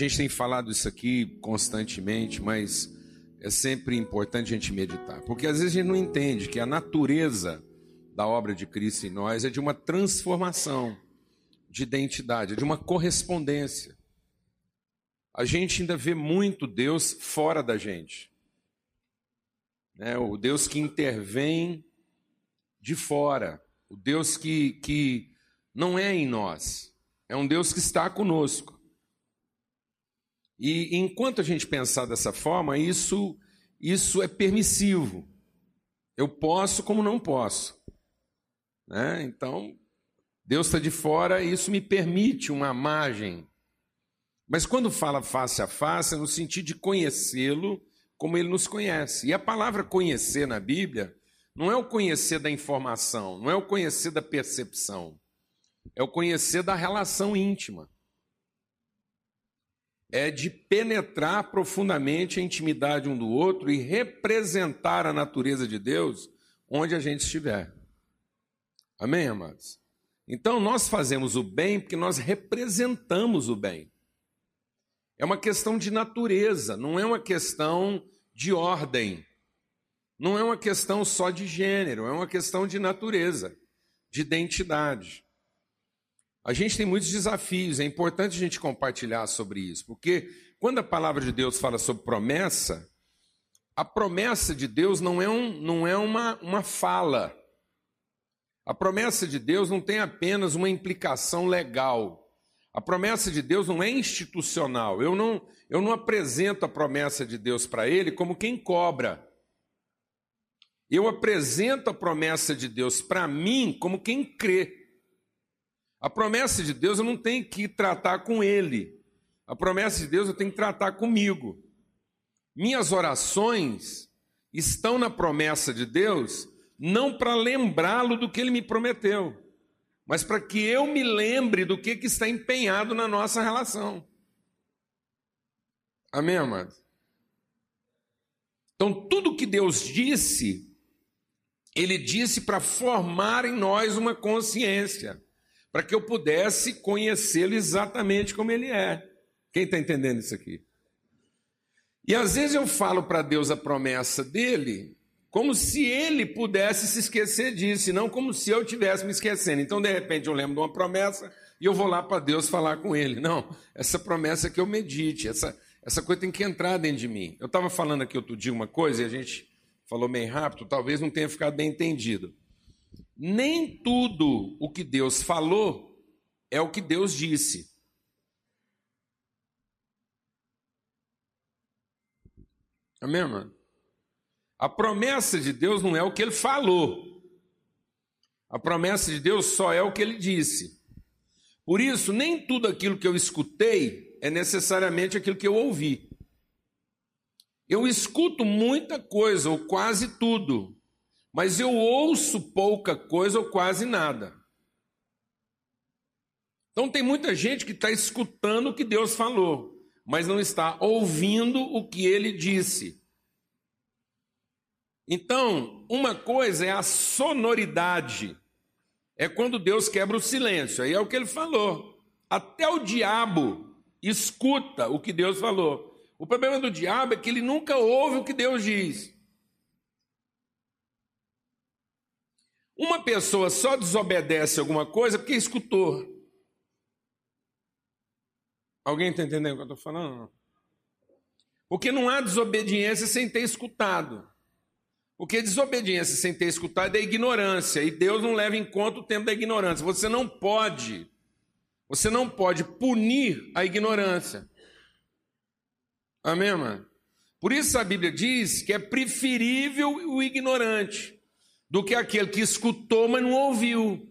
Gente tem falado isso aqui constantemente, mas é sempre importante a gente meditar, porque às vezes a gente não entende que a natureza da obra de Cristo em nós é de uma transformação de identidade, é de uma correspondência. A gente ainda vê muito Deus fora da gente. Né? O Deus que intervém de fora, o Deus que, que não é em nós, é um Deus que está conosco. E enquanto a gente pensar dessa forma, isso, isso é permissivo. Eu posso como não posso. Né? Então, Deus está de fora e isso me permite uma margem. Mas quando fala face a face, é no sentido de conhecê-lo como ele nos conhece. E a palavra conhecer na Bíblia não é o conhecer da informação, não é o conhecer da percepção, é o conhecer da relação íntima é de penetrar profundamente a intimidade um do outro e representar a natureza de Deus onde a gente estiver. Amém, amados? Então nós fazemos o bem porque nós representamos o bem. É uma questão de natureza, não é uma questão de ordem. Não é uma questão só de gênero, é uma questão de natureza, de identidade. A gente tem muitos desafios, é importante a gente compartilhar sobre isso, porque quando a palavra de Deus fala sobre promessa, a promessa de Deus não é, um, não é uma, uma fala. A promessa de Deus não tem apenas uma implicação legal. A promessa de Deus não é institucional. Eu não, eu não apresento a promessa de Deus para ele como quem cobra. Eu apresento a promessa de Deus para mim como quem crê. A promessa de Deus eu não tenho que tratar com ele. A promessa de Deus eu tenho que tratar comigo. Minhas orações estão na promessa de Deus não para lembrá-lo do que ele me prometeu, mas para que eu me lembre do que, que está empenhado na nossa relação. Amém, amados? Então, tudo que Deus disse, Ele disse para formar em nós uma consciência para que eu pudesse conhecê-lo exatamente como ele é. Quem está entendendo isso aqui? E às vezes eu falo para Deus a promessa dele, como se ele pudesse se esquecer disso, e não como se eu tivesse me esquecendo. Então, de repente, eu lembro de uma promessa e eu vou lá para Deus falar com ele. Não, essa promessa é que eu medite, essa, essa coisa tem que entrar dentro de mim. Eu estava falando aqui outro dia uma coisa e a gente falou meio rápido, talvez não tenha ficado bem entendido. Nem tudo o que Deus falou é o que Deus disse. Amém, mano? A promessa de Deus não é o que ele falou. A promessa de Deus só é o que ele disse. Por isso, nem tudo aquilo que eu escutei é necessariamente aquilo que eu ouvi. Eu escuto muita coisa, ou quase tudo, mas eu ouço pouca coisa ou quase nada. Então tem muita gente que está escutando o que Deus falou, mas não está ouvindo o que ele disse. Então, uma coisa é a sonoridade, é quando Deus quebra o silêncio, aí é o que ele falou. Até o diabo escuta o que Deus falou. O problema do diabo é que ele nunca ouve o que Deus diz. Uma pessoa só desobedece alguma coisa porque escutou. Alguém está entendendo o que eu estou falando? Porque não há desobediência sem ter escutado. Porque desobediência sem ter escutado é ignorância, e Deus não leva em conta o tempo da ignorância. Você não pode, você não pode punir a ignorância. Amém, mano? Por isso a Bíblia diz que é preferível o ignorante do que aquele que escutou, mas não ouviu.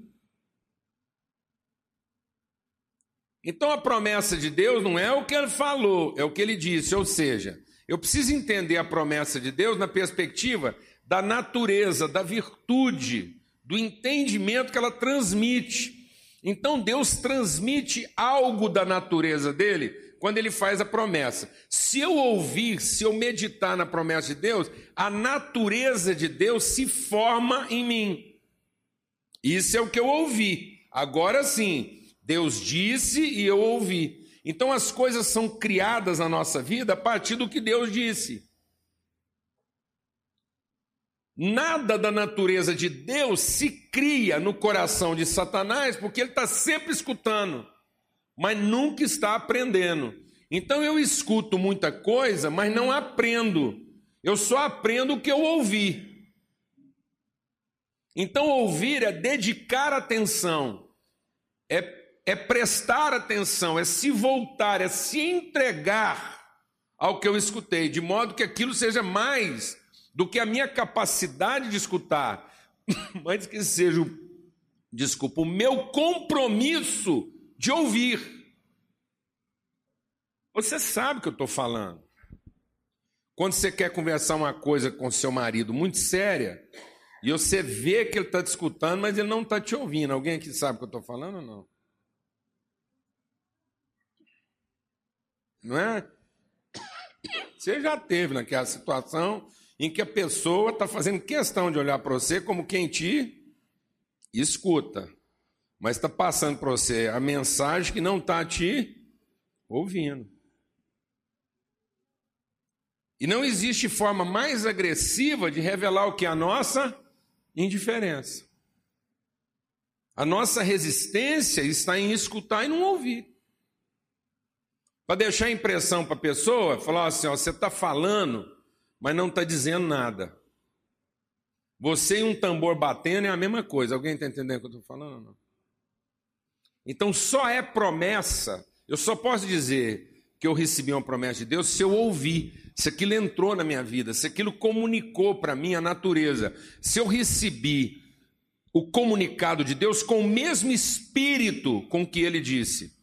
Então a promessa de Deus não é o que ele falou, é o que ele disse. Ou seja, eu preciso entender a promessa de Deus na perspectiva da natureza, da virtude, do entendimento que ela transmite. Então Deus transmite algo da natureza dele quando ele faz a promessa. Se eu ouvir, se eu meditar na promessa de Deus, a natureza de Deus se forma em mim. Isso é o que eu ouvi. Agora sim, Deus disse e eu ouvi. Então as coisas são criadas na nossa vida a partir do que Deus disse. Nada da natureza de Deus se cria no coração de Satanás, porque ele está sempre escutando, mas nunca está aprendendo. Então eu escuto muita coisa, mas não aprendo. Eu só aprendo o que eu ouvi. Então ouvir é dedicar atenção, é, é prestar atenção, é se voltar, é se entregar ao que eu escutei, de modo que aquilo seja mais do que a minha capacidade de escutar, mas que seja, desculpa, o meu compromisso de ouvir. Você sabe o que eu estou falando. Quando você quer conversar uma coisa com seu marido muito séria, e você vê que ele está te escutando, mas ele não está te ouvindo. Alguém aqui sabe o que eu estou falando ou não? Não é? Você já teve naquela situação em que a pessoa está fazendo questão de olhar para você como quem te escuta, mas está passando para você a mensagem que não está te ouvindo. E não existe forma mais agressiva de revelar o que é a nossa indiferença. A nossa resistência está em escutar e não ouvir. Para deixar a impressão para a pessoa, falar assim: ó, você está falando mas não está dizendo nada. Você e um tambor batendo é a mesma coisa. Alguém está entendendo o que eu estou falando? Não? Então só é promessa. Eu só posso dizer que eu recebi uma promessa de Deus se eu ouvi, se aquilo entrou na minha vida, se aquilo comunicou para mim a natureza, se eu recebi o comunicado de Deus com o mesmo espírito com que ele disse.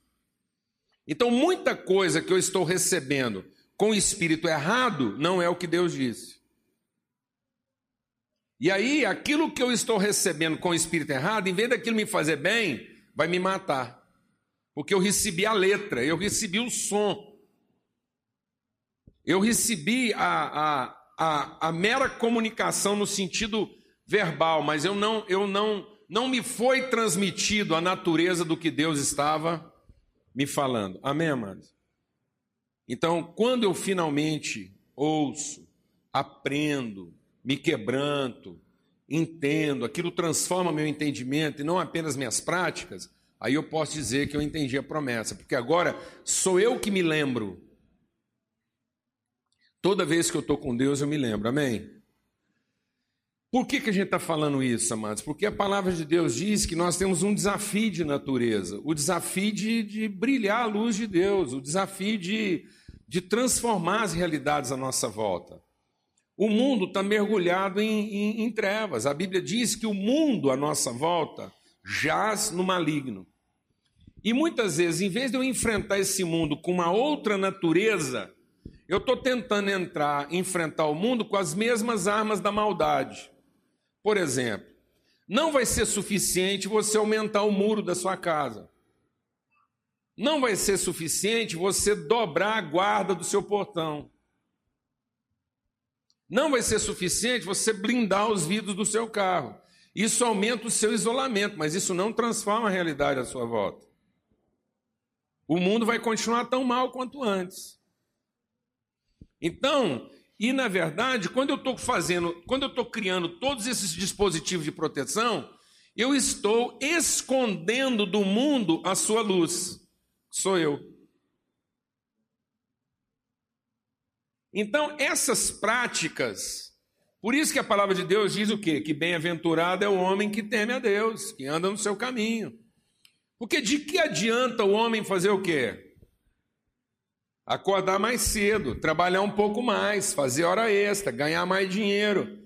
Então, muita coisa que eu estou recebendo com o espírito errado não é o que Deus disse. E aí, aquilo que eu estou recebendo com o espírito errado, em vez daquilo me fazer bem, vai me matar. Porque eu recebi a letra, eu recebi o som. Eu recebi a, a, a, a mera comunicação no sentido verbal, mas eu não, eu não, não me foi transmitido a natureza do que Deus estava me falando. Amém, amados? Então, quando eu finalmente ouço, aprendo, me quebranto, entendo, aquilo transforma meu entendimento e não apenas minhas práticas, aí eu posso dizer que eu entendi a promessa, porque agora sou eu que me lembro. Toda vez que eu estou com Deus, eu me lembro, amém? Por que, que a gente está falando isso, amados? Porque a palavra de Deus diz que nós temos um desafio de natureza, o desafio de, de brilhar a luz de Deus, o desafio de, de transformar as realidades à nossa volta. O mundo está mergulhado em, em, em trevas. A Bíblia diz que o mundo à nossa volta jaz no maligno. E muitas vezes, em vez de eu enfrentar esse mundo com uma outra natureza, eu estou tentando entrar, enfrentar o mundo com as mesmas armas da maldade. Por exemplo, não vai ser suficiente você aumentar o muro da sua casa. Não vai ser suficiente você dobrar a guarda do seu portão. Não vai ser suficiente você blindar os vidros do seu carro. Isso aumenta o seu isolamento, mas isso não transforma a realidade à sua volta. O mundo vai continuar tão mal quanto antes. Então, e na verdade, quando eu estou fazendo, quando eu estou criando todos esses dispositivos de proteção, eu estou escondendo do mundo a sua luz sou eu. Então, essas práticas, por isso que a palavra de Deus diz o quê? Que bem-aventurado é o homem que teme a Deus, que anda no seu caminho. Porque de que adianta o homem fazer o quê? Acordar mais cedo, trabalhar um pouco mais, fazer hora extra, ganhar mais dinheiro.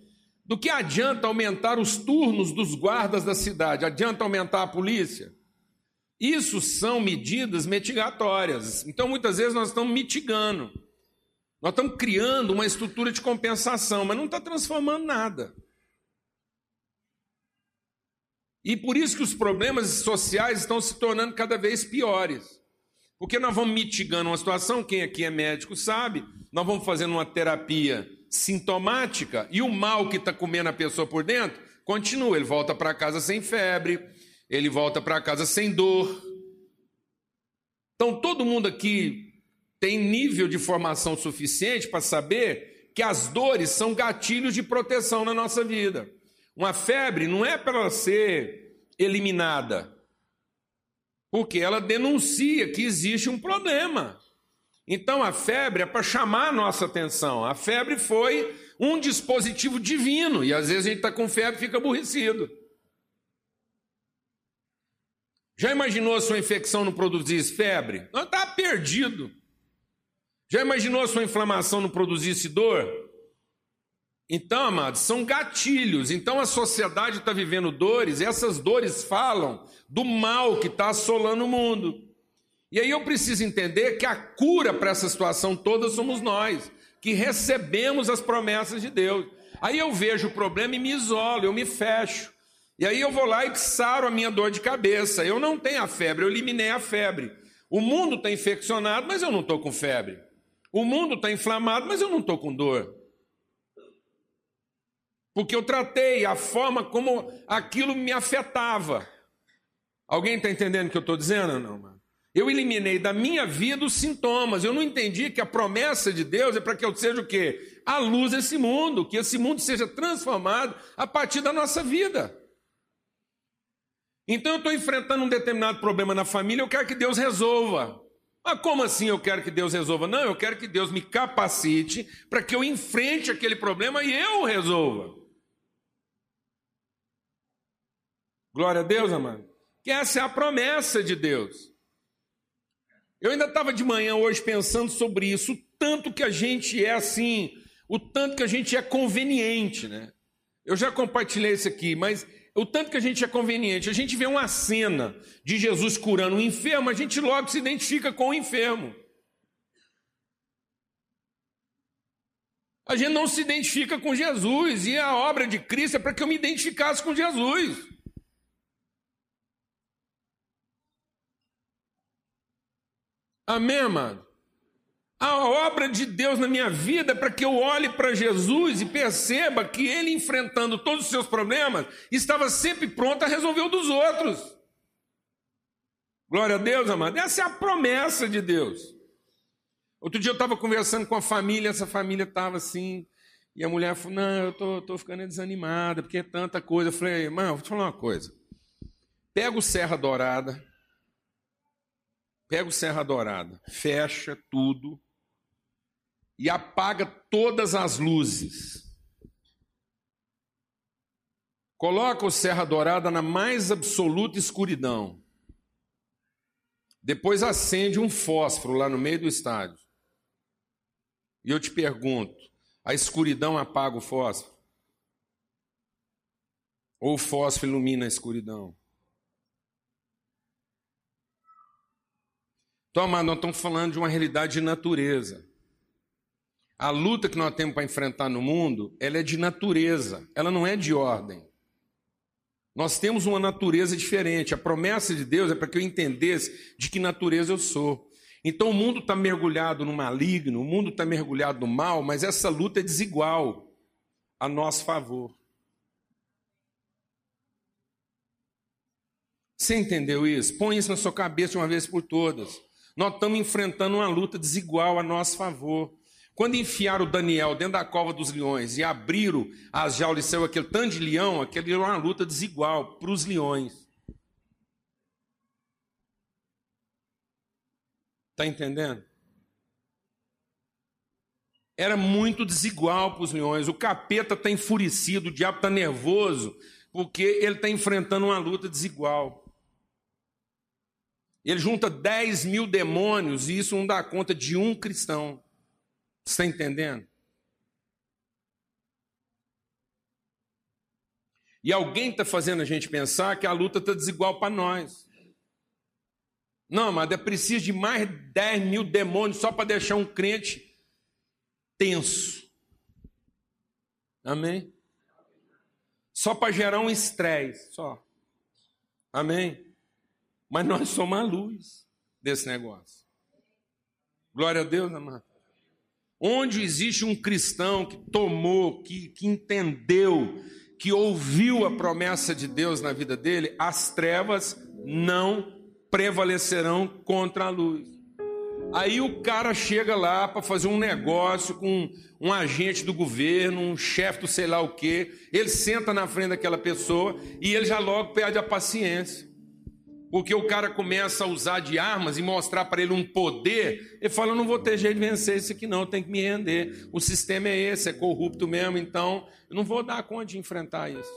Do que adianta aumentar os turnos dos guardas da cidade? Adianta aumentar a polícia? Isso são medidas mitigatórias. Então, muitas vezes, nós estamos mitigando. Nós estamos criando uma estrutura de compensação, mas não está transformando nada. E por isso que os problemas sociais estão se tornando cada vez piores. Porque nós vamos mitigando uma situação, quem aqui é médico sabe, nós vamos fazendo uma terapia sintomática e o mal que está comendo a pessoa por dentro continua. Ele volta para casa sem febre, ele volta para casa sem dor. Então, todo mundo aqui tem nível de formação suficiente para saber que as dores são gatilhos de proteção na nossa vida. Uma febre não é para ser eliminada, porque ela denuncia que existe um problema. Então a febre é para chamar a nossa atenção. A febre foi um dispositivo divino, e às vezes a gente está com febre e fica aborrecido. Já imaginou se uma infecção não produzisse febre? Não está perdido. Já imaginou se uma inflamação não produzisse dor? Então, amados, são gatilhos. Então a sociedade está vivendo dores, e essas dores falam do mal que está assolando o mundo. E aí eu preciso entender que a cura para essa situação toda somos nós, que recebemos as promessas de Deus. Aí eu vejo o problema e me isolo, eu me fecho. E aí eu vou lá e saro a minha dor de cabeça. Eu não tenho a febre, eu eliminei a febre. O mundo está infeccionado, mas eu não estou com febre. O mundo está inflamado, mas eu não estou com dor. Porque eu tratei a forma como aquilo me afetava. Alguém está entendendo o que eu estou dizendo? Não, mano? Eu eliminei da minha vida os sintomas. Eu não entendi que a promessa de Deus é para que eu seja o quê? A luz desse mundo, que esse mundo seja transformado a partir da nossa vida. Então eu estou enfrentando um determinado problema na família, eu quero que Deus resolva. Mas como assim eu quero que Deus resolva? Não, eu quero que Deus me capacite para que eu enfrente aquele problema e eu resolva. Glória a Deus, amado. Que essa é a promessa de Deus. Eu ainda estava de manhã hoje pensando sobre isso, o tanto que a gente é assim, o tanto que a gente é conveniente, né? Eu já compartilhei isso aqui, mas o tanto que a gente é conveniente. A gente vê uma cena de Jesus curando um enfermo, a gente logo se identifica com o enfermo. A gente não se identifica com Jesus, e a obra de Cristo é para que eu me identificasse com Jesus. Amém, amado? A obra de Deus na minha vida para que eu olhe para Jesus e perceba que ele, enfrentando todos os seus problemas, estava sempre pronto a resolver o dos outros. Glória a Deus, amado. Essa é a promessa de Deus. Outro dia eu estava conversando com a família, essa família estava assim, e a mulher falou: Não, eu tô, tô ficando desanimada, porque é tanta coisa. Eu falei: Mano, vou te falar uma coisa. Pega o Serra Dourada, pega o Serra Dourada, fecha tudo, e apaga todas as luzes. Coloca o Serra Dourada na mais absoluta escuridão. Depois acende um fósforo lá no meio do estádio. E eu te pergunto: a escuridão apaga o fósforo? Ou o fósforo ilumina a escuridão? Amado, nós estamos falando de uma realidade de natureza. A luta que nós temos para enfrentar no mundo, ela é de natureza, ela não é de ordem. Nós temos uma natureza diferente. A promessa de Deus é para que eu entendesse de que natureza eu sou. Então o mundo está mergulhado no maligno, o mundo está mergulhado no mal, mas essa luta é desigual a nosso favor. Você entendeu isso? Põe isso na sua cabeça uma vez por todas. Nós estamos enfrentando uma luta desigual a nosso favor. Quando enfiaram o Daniel dentro da cova dos leões e abriram as jaulas saiu aquele tanto de leão, aquele era uma luta desigual para os leões. Está entendendo? Era muito desigual para os leões. O capeta está enfurecido, o diabo está nervoso, porque ele está enfrentando uma luta desigual. Ele junta 10 mil demônios e isso não dá conta de um cristão. Está entendendo? E alguém está fazendo a gente pensar que a luta está desigual para nós. Não, mas é preciso de mais 10 mil demônios só para deixar um crente tenso. Amém? Só para gerar um estresse, só. Amém? Mas nós somos a luz desse negócio. Glória a Deus, amado. Onde existe um cristão que tomou, que, que entendeu, que ouviu a promessa de Deus na vida dele, as trevas não prevalecerão contra a luz. Aí o cara chega lá para fazer um negócio com um agente do governo, um chefe do sei lá o quê. Ele senta na frente daquela pessoa e ele já logo perde a paciência. Porque o cara começa a usar de armas e mostrar para ele um poder. Ele fala: Eu não vou ter jeito de vencer isso aqui, não, tem que me render. O sistema é esse, é corrupto mesmo, então eu não vou dar conta de enfrentar isso.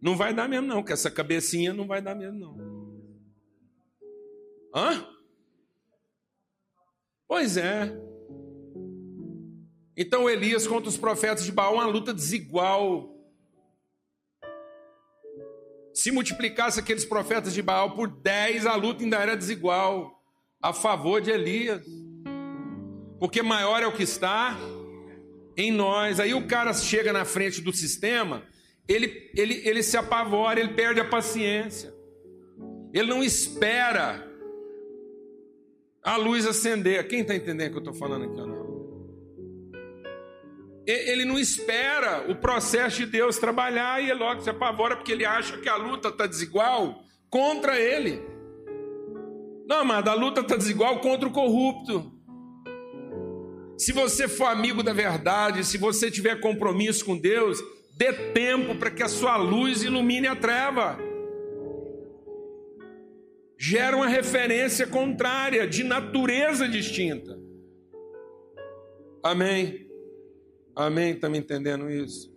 Não vai dar mesmo, não, que essa cabecinha não vai dar mesmo, não. Hã? Pois é. Então Elias contra os profetas de Baal, uma luta desigual. Se multiplicasse aqueles profetas de Baal por 10, a luta ainda era desigual a favor de Elias. Porque maior é o que está em nós. Aí o cara chega na frente do sistema, ele, ele, ele se apavora, ele perde a paciência. Ele não espera a luz acender. Quem está entendendo o que eu estou falando aqui ou não? Ele não espera o processo de Deus trabalhar e ele logo se apavora porque ele acha que a luta está desigual contra ele. Não, amado, a luta está desigual contra o corrupto. Se você for amigo da verdade, se você tiver compromisso com Deus, dê tempo para que a sua luz ilumine a treva gera uma referência contrária, de natureza distinta. Amém? Amém? Está me entendendo isso?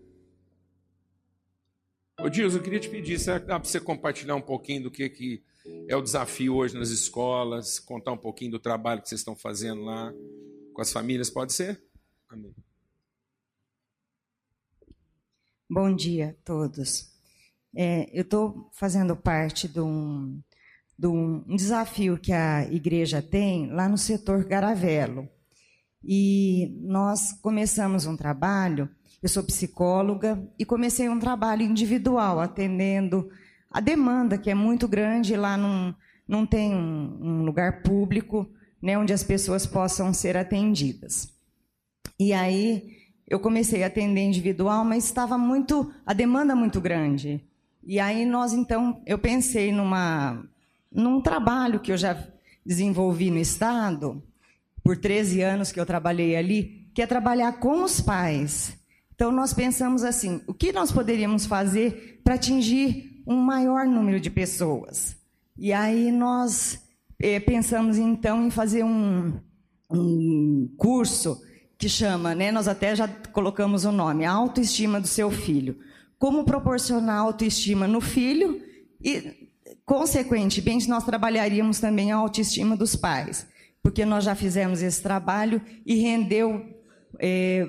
Ô Dias, eu queria te pedir, será que dá para você compartilhar um pouquinho do que, que é o desafio hoje nas escolas, contar um pouquinho do trabalho que vocês estão fazendo lá com as famílias, pode ser? Amém. Bom dia a todos. É, eu estou fazendo parte de um de um, desafio que a igreja tem lá no setor Garavelo. E nós começamos um trabalho, eu sou psicóloga, e comecei um trabalho individual, atendendo a demanda, que é muito grande, lá não, não tem um, um lugar público né, onde as pessoas possam ser atendidas. E aí eu comecei a atender individual, mas estava muito, a demanda muito grande. E aí nós então, eu pensei numa num trabalho que eu já desenvolvi no Estado, por 13 anos que eu trabalhei ali, que é trabalhar com os pais. Então, nós pensamos assim: o que nós poderíamos fazer para atingir um maior número de pessoas? E aí nós eh, pensamos então em fazer um, um curso que chama, né, nós até já colocamos o nome, Autoestima do Seu Filho. Como proporcionar autoestima no filho e Consequentemente, nós trabalharíamos também a autoestima dos pais, porque nós já fizemos esse trabalho e rendeu é,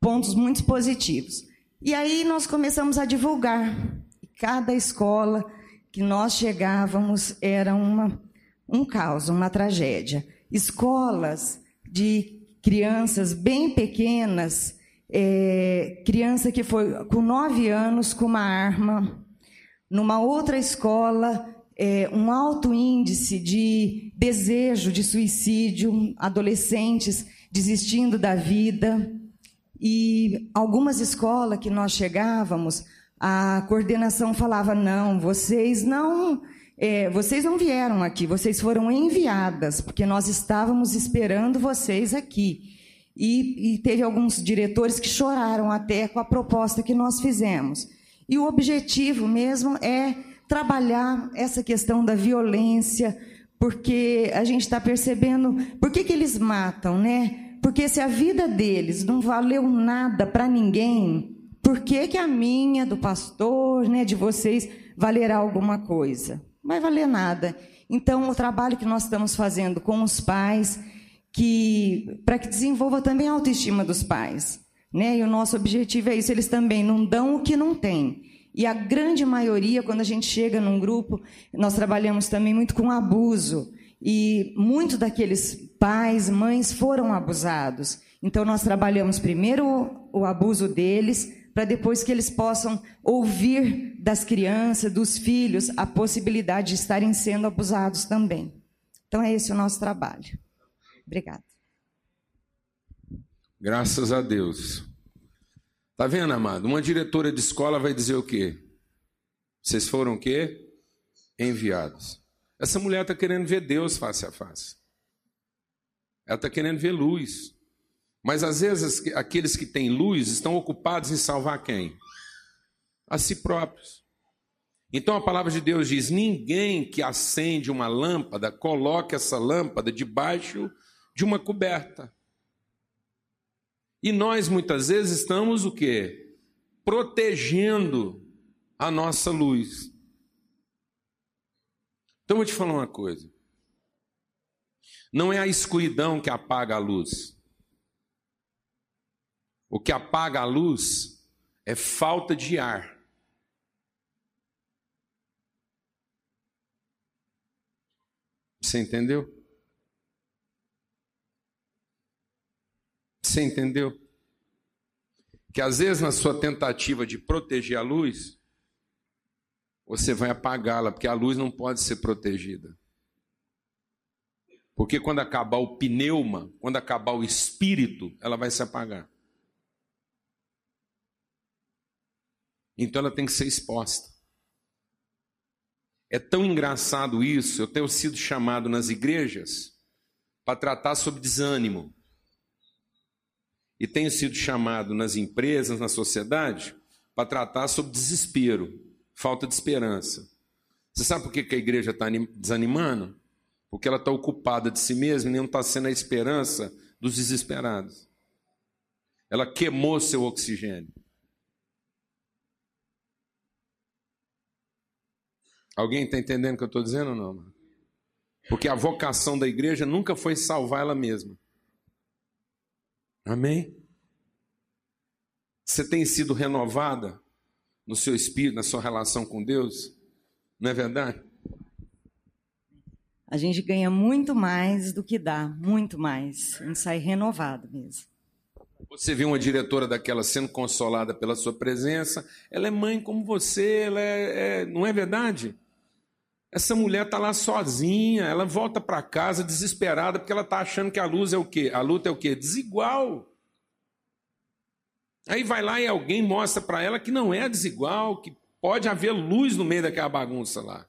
pontos muito positivos. E aí nós começamos a divulgar. Cada escola que nós chegávamos era uma, um caos, uma tragédia. Escolas de crianças bem pequenas, é, criança que foi com nove anos com uma arma numa outra escola, é, um alto índice de desejo de suicídio, adolescentes desistindo da vida. E algumas escolas que nós chegávamos, a coordenação falava: não, vocês não. É, vocês não vieram aqui, vocês foram enviadas, porque nós estávamos esperando vocês aqui. E, e teve alguns diretores que choraram até com a proposta que nós fizemos. E o objetivo mesmo é trabalhar essa questão da violência, porque a gente está percebendo por que, que eles matam, né? Porque se a vida deles não valeu nada para ninguém, por que, que a minha, do pastor, né, de vocês, valerá alguma coisa? Não vai valer nada. Então, o trabalho que nós estamos fazendo com os pais, que para que desenvolva também a autoestima dos pais. Né? E o nosso objetivo é isso, eles também não dão o que não têm. E a grande maioria, quando a gente chega num grupo, nós trabalhamos também muito com abuso. E muitos daqueles pais, mães foram abusados. Então nós trabalhamos primeiro o, abuso deles, para depois que eles possam ouvir das crianças, dos filhos, a possibilidade de estarem sendo abusados também. Então é esse o nosso trabalho. Obrigada. Graças a Deus. Tá vendo, amado? Uma diretora de escola vai dizer o quê? Vocês foram o quê? enviados. Essa mulher está querendo ver Deus face a face. Ela está querendo ver luz. Mas às vezes aqueles que têm luz estão ocupados em salvar quem? A si próprios. Então a palavra de Deus diz: ninguém que acende uma lâmpada coloque essa lâmpada debaixo de uma coberta. E nós muitas vezes estamos o quê? Protegendo a nossa luz. Então eu vou te falar uma coisa. Não é a escuridão que apaga a luz. O que apaga a luz é falta de ar. Você entendeu? Você entendeu? Que às vezes na sua tentativa de proteger a luz, você vai apagá-la, porque a luz não pode ser protegida. Porque quando acabar o pneuma, quando acabar o espírito, ela vai se apagar. Então ela tem que ser exposta. É tão engraçado isso, eu tenho sido chamado nas igrejas para tratar sobre desânimo. E tenho sido chamado nas empresas, na sociedade, para tratar sobre desespero, falta de esperança. Você sabe por que a igreja está desanimando? Porque ela está ocupada de si mesma e não está sendo a esperança dos desesperados. Ela queimou seu oxigênio. Alguém está entendendo o que eu estou dizendo ou não? Porque a vocação da igreja nunca foi salvar ela mesma. Amém? Você tem sido renovada no seu espírito, na sua relação com Deus? Não é verdade? A gente ganha muito mais do que dá, muito mais. A gente sai renovado mesmo. Você vê uma diretora daquela sendo consolada pela sua presença, ela é mãe como você, ela é, é não é verdade? Essa mulher está lá sozinha, ela volta para casa desesperada porque ela está achando que a luz é o quê? A luta é o quê? Desigual. Aí vai lá e alguém mostra para ela que não é desigual, que pode haver luz no meio daquela bagunça lá.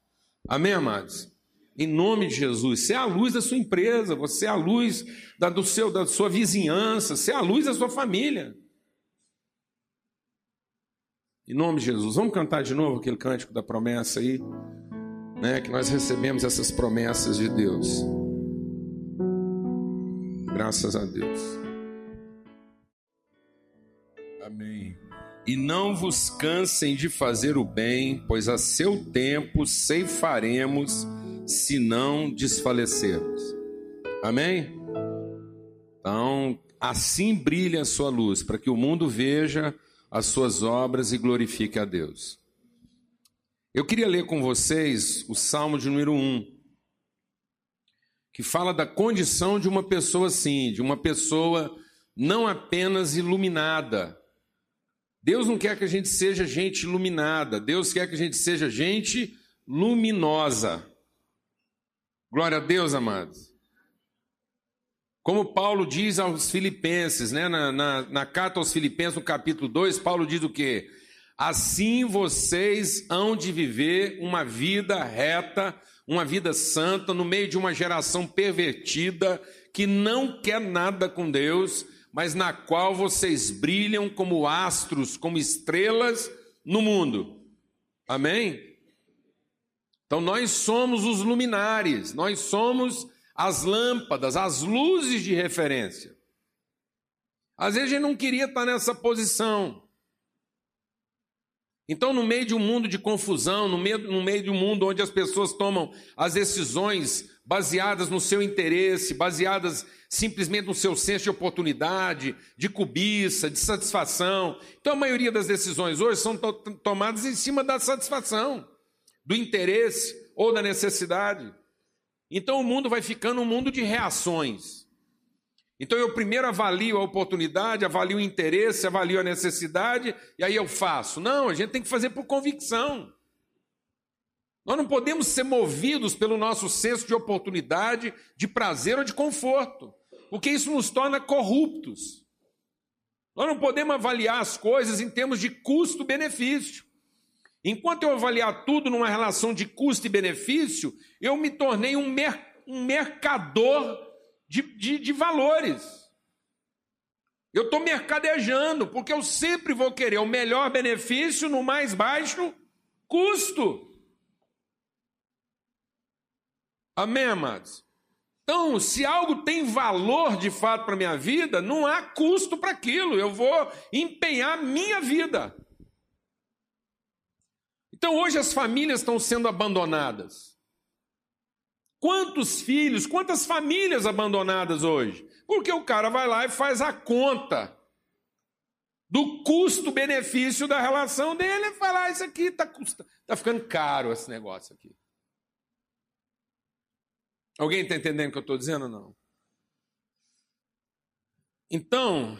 Amém, amados? Em nome de Jesus, você é a luz da sua empresa, você é a luz da, do seu, da sua vizinhança, você é a luz da sua família. Em nome de Jesus, vamos cantar de novo aquele cântico da promessa aí né, que nós recebemos essas promessas de Deus. Graças a Deus. Amém. E não vos cansem de fazer o bem, pois a seu tempo ceifaremos, se não desfalecermos. Amém? Então, assim brilha a sua luz, para que o mundo veja as suas obras e glorifique a Deus. Eu queria ler com vocês o Salmo de número 1, que fala da condição de uma pessoa assim, de uma pessoa não apenas iluminada. Deus não quer que a gente seja gente iluminada, Deus quer que a gente seja gente luminosa. Glória a Deus, amados. Como Paulo diz aos Filipenses, né? na, na, na carta aos Filipenses, no capítulo 2, Paulo diz o quê? Assim vocês hão de viver uma vida reta, uma vida santa, no meio de uma geração pervertida que não quer nada com Deus, mas na qual vocês brilham como astros, como estrelas no mundo. Amém? Então nós somos os luminares, nós somos as lâmpadas, as luzes de referência. Às vezes a gente não queria estar nessa posição. Então, no meio de um mundo de confusão, no meio, no meio de um mundo onde as pessoas tomam as decisões baseadas no seu interesse, baseadas simplesmente no seu senso de oportunidade, de cobiça, de satisfação. Então, a maioria das decisões hoje são to tomadas em cima da satisfação, do interesse ou da necessidade. Então, o mundo vai ficando um mundo de reações. Então eu primeiro avalio a oportunidade, avalio o interesse, avalio a necessidade e aí eu faço. Não, a gente tem que fazer por convicção. Nós não podemos ser movidos pelo nosso senso de oportunidade, de prazer ou de conforto, porque isso nos torna corruptos. Nós não podemos avaliar as coisas em termos de custo-benefício. Enquanto eu avaliar tudo numa relação de custo e benefício, eu me tornei um, mer um mercador de, de, de valores. Eu estou mercadejando, porque eu sempre vou querer o melhor benefício no mais baixo custo. Amém, amados? Então, se algo tem valor de fato para minha vida, não há custo para aquilo. Eu vou empenhar minha vida. Então, hoje as famílias estão sendo abandonadas. Quantos filhos, quantas famílias abandonadas hoje? Porque o cara vai lá e faz a conta do custo-benefício da relação dele e fala: ah, isso aqui está tá ficando caro esse negócio aqui. Alguém está entendendo o que eu estou dizendo ou não? Então,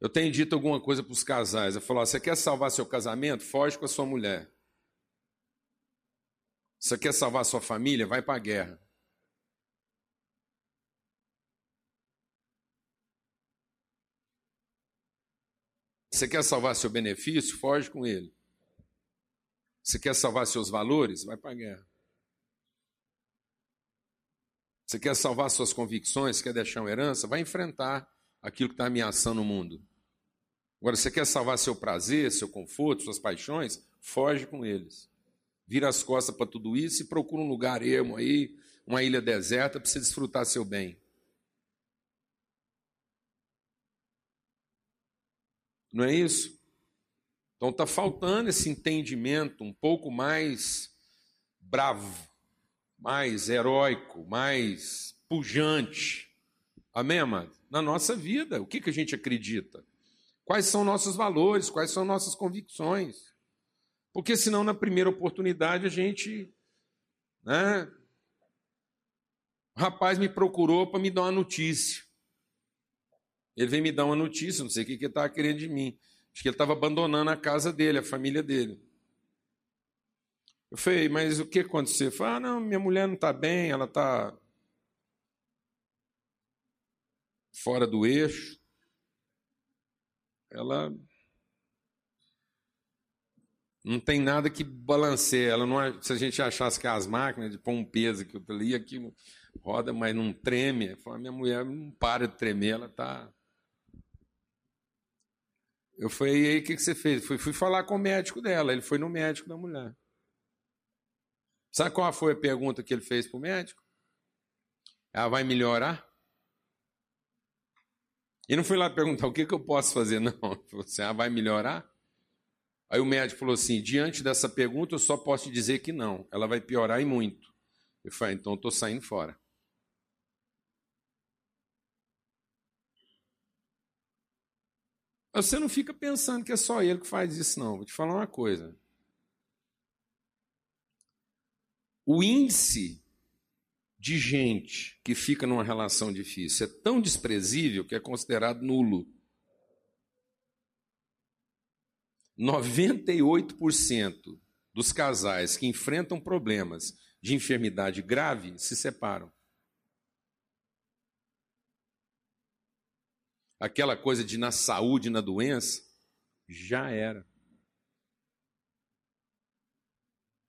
eu tenho dito alguma coisa para os casais. Eu falo: você quer salvar seu casamento? Foge com a sua mulher. Você quer salvar sua família? Vai para a guerra. Você quer salvar seu benefício? Foge com ele. Você quer salvar seus valores? Vai para a guerra. Você quer salvar suas convicções? Quer deixar uma herança? Vai enfrentar aquilo que está ameaçando o mundo. Agora, você quer salvar seu prazer, seu conforto, suas paixões? Foge com eles. Vira as costas para tudo isso e procura um lugar ermo aí, uma ilha deserta, para você desfrutar seu bem. Não é isso? Então está faltando esse entendimento um pouco mais bravo, mais heróico, mais pujante. Amém, amado? Na nossa vida, o que, que a gente acredita? Quais são nossos valores? Quais são nossas convicções? Porque senão, na primeira oportunidade, a gente. Né? O rapaz me procurou para me dar uma notícia. Ele veio me dar uma notícia, não sei o que ele estava querendo de mim. Acho que ele estava abandonando a casa dele, a família dele. Eu falei, mas o que aconteceu? Ele falou, ah, não, minha mulher não está bem, ela está fora do eixo. Ela não tem nada que balanceie. Ela não, é, se a gente achasse que as máquinas de pôr um peso que eu ali, aqui roda, mas não treme. Falei, minha mulher não para de tremer, ela está eu falei, e aí o que, que você fez? Fui, fui falar com o médico dela, ele foi no médico da mulher. Sabe qual foi a pergunta que ele fez para o médico? Ela vai melhorar? E não fui lá perguntar o que, que eu posso fazer, não. Falou assim, ela vai melhorar? Aí o médico falou assim: diante dessa pergunta, eu só posso te dizer que não, ela vai piorar e muito. Eu falei, então estou saindo fora. Você não fica pensando que é só ele que faz isso, não. Vou te falar uma coisa. O índice de gente que fica numa relação difícil é tão desprezível que é considerado nulo. 98% dos casais que enfrentam problemas de enfermidade grave se separam. aquela coisa de na saúde, na doença, já era.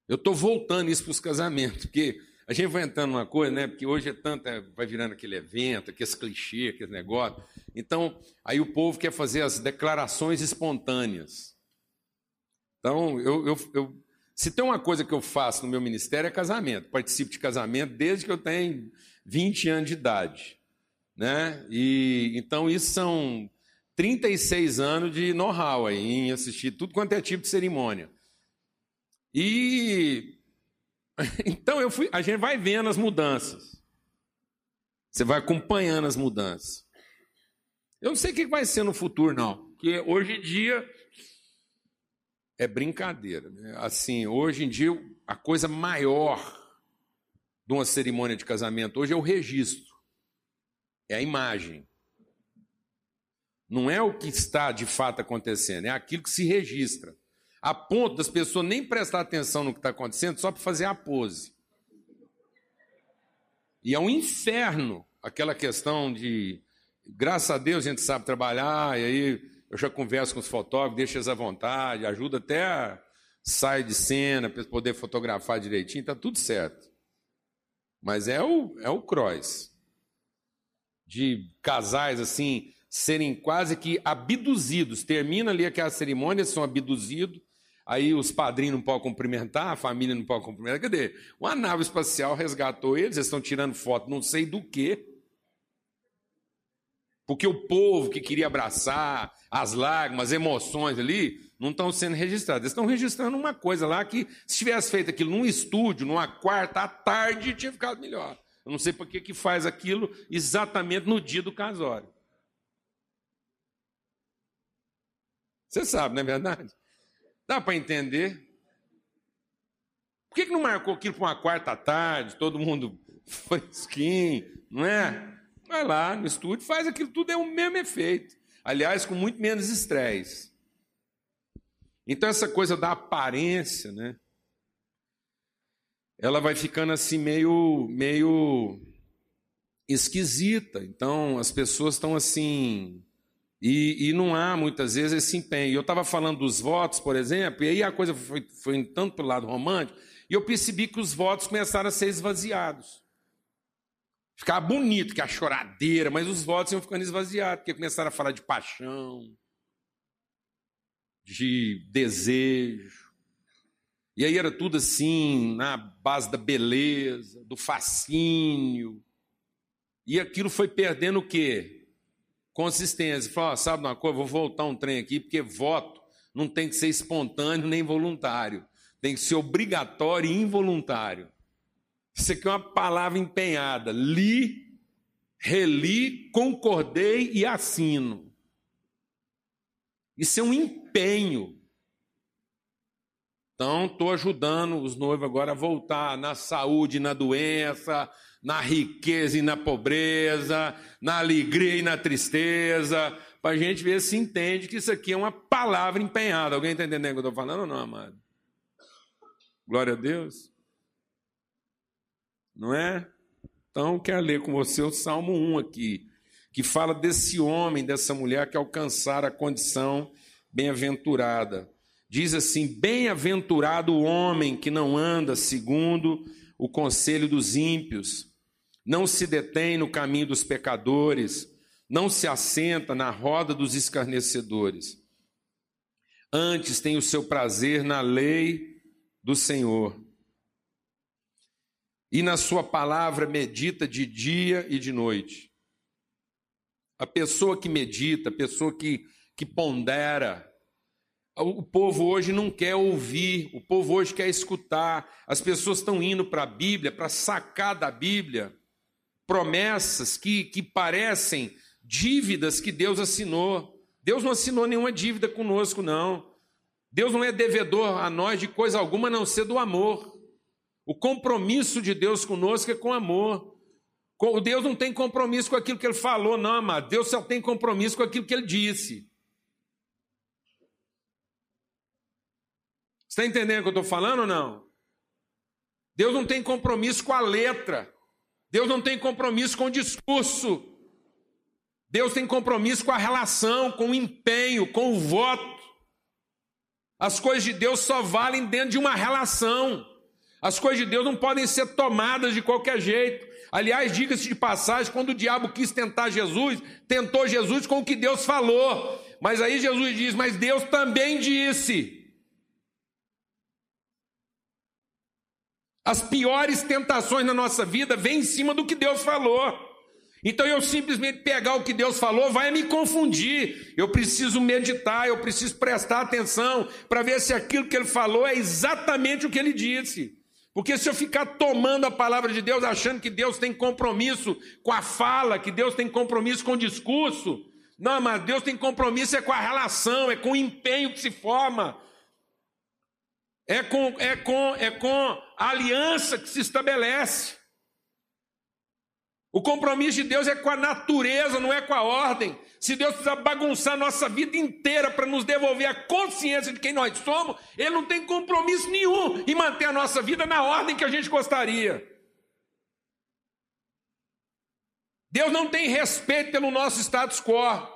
Eu estou voltando isso para os casamentos, porque a gente vai entrando numa coisa, né? Porque hoje é tanto, é, vai virando aquele evento, aqueles clichê, aquele negócio. Então, aí o povo quer fazer as declarações espontâneas. Então, eu, eu, eu, se tem uma coisa que eu faço no meu ministério é casamento. Participo de casamento desde que eu tenho 20 anos de idade. Né? E então isso são 36 anos de know-how em assistir tudo quanto é tipo de cerimônia. E então eu fui, a gente vai vendo as mudanças. Você vai acompanhando as mudanças. Eu não sei o que vai ser no futuro, não. Porque hoje em dia é brincadeira. Né? Assim, hoje em dia, a coisa maior de uma cerimônia de casamento hoje é o registro. É a imagem. Não é o que está de fato acontecendo, é aquilo que se registra. A ponto das pessoas nem prestar atenção no que está acontecendo só para fazer a pose. E é um inferno aquela questão de, graças a Deus a gente sabe trabalhar, e aí Eu já converso com os fotógrafos, deixo eles à vontade, ajuda até a sair de cena para poder fotografar direitinho, está tudo certo. Mas é o, é o cross. De casais assim, serem quase que abduzidos. Termina ali aquela cerimônia, são abduzidos, aí os padrinhos não podem cumprimentar, a família não pode cumprimentar. Cadê? Uma nave espacial resgatou eles, eles estão tirando foto não sei do que. Porque o povo que queria abraçar, as lágrimas, as emoções ali, não estão sendo registradas. Eles estão registrando uma coisa lá que, se tivesse feito aquilo num estúdio, numa quarta à tarde, tinha ficado melhor. Eu não sei por que, que faz aquilo exatamente no dia do casório. Você sabe, não é verdade? Dá para entender? Por que, que não marcou aquilo para uma quarta tarde, todo mundo fresquinho, não é? Vai lá no estúdio, faz aquilo tudo, é o mesmo efeito. Aliás, com muito menos estresse. Então, essa coisa da aparência, né? Ela vai ficando assim meio, meio esquisita. Então, as pessoas estão assim e, e, não há muitas vezes esse empenho. Eu estava falando dos votos, por exemplo, e aí a coisa foi, foi tanto para o lado romântico, e eu percebi que os votos começaram a ser esvaziados. Ficava bonito, que a choradeira, mas os votos iam ficando esvaziados, porque começaram a falar de paixão, de desejo. E aí era tudo assim, na base da beleza, do fascínio. E aquilo foi perdendo o quê? consistência. Fala, sabe uma coisa, vou voltar um trem aqui, porque voto não tem que ser espontâneo nem voluntário. Tem que ser obrigatório e involuntário. Isso aqui é uma palavra empenhada. Li, reli, concordei e assino. Isso é um empenho. Então, estou ajudando os noivos agora a voltar na saúde, na doença, na riqueza e na pobreza, na alegria e na tristeza, para a gente ver se entende que isso aqui é uma palavra empenhada. Alguém está entendendo o que eu estou falando ou não, amado? Glória a Deus. Não é? Então, quero ler com você o Salmo 1 aqui, que fala desse homem, dessa mulher que alcançaram a condição bem-aventurada. Diz assim: Bem-aventurado o homem que não anda segundo o conselho dos ímpios, não se detém no caminho dos pecadores, não se assenta na roda dos escarnecedores. Antes tem o seu prazer na lei do Senhor. E na sua palavra medita de dia e de noite. A pessoa que medita, a pessoa que, que pondera, o povo hoje não quer ouvir, o povo hoje quer escutar. As pessoas estão indo para a Bíblia, para sacar da Bíblia promessas que, que parecem dívidas que Deus assinou. Deus não assinou nenhuma dívida conosco, não. Deus não é devedor a nós de coisa alguma a não ser do amor. O compromisso de Deus conosco é com amor. O Deus não tem compromisso com aquilo que ele falou, não, amado. Deus só tem compromisso com aquilo que ele disse. Está entendendo o que eu estou falando ou não? Deus não tem compromisso com a letra. Deus não tem compromisso com o discurso. Deus tem compromisso com a relação, com o empenho, com o voto. As coisas de Deus só valem dentro de uma relação. As coisas de Deus não podem ser tomadas de qualquer jeito. Aliás, diga-se de passagem, quando o diabo quis tentar Jesus, tentou Jesus com o que Deus falou. Mas aí Jesus diz: Mas Deus também disse. As piores tentações na nossa vida vêm em cima do que Deus falou. Então eu simplesmente pegar o que Deus falou vai me confundir. Eu preciso meditar, eu preciso prestar atenção para ver se aquilo que ele falou é exatamente o que ele disse. Porque se eu ficar tomando a palavra de Deus, achando que Deus tem compromisso com a fala, que Deus tem compromisso com o discurso, não, mas Deus tem compromisso é com a relação, é com o empenho que se forma, é com, é com, é com a aliança que se estabelece. O compromisso de Deus é com a natureza, não é com a ordem. Se Deus precisa bagunçar nossa vida inteira para nos devolver a consciência de quem nós somos, Ele não tem compromisso nenhum em manter a nossa vida na ordem que a gente gostaria. Deus não tem respeito pelo nosso status quo.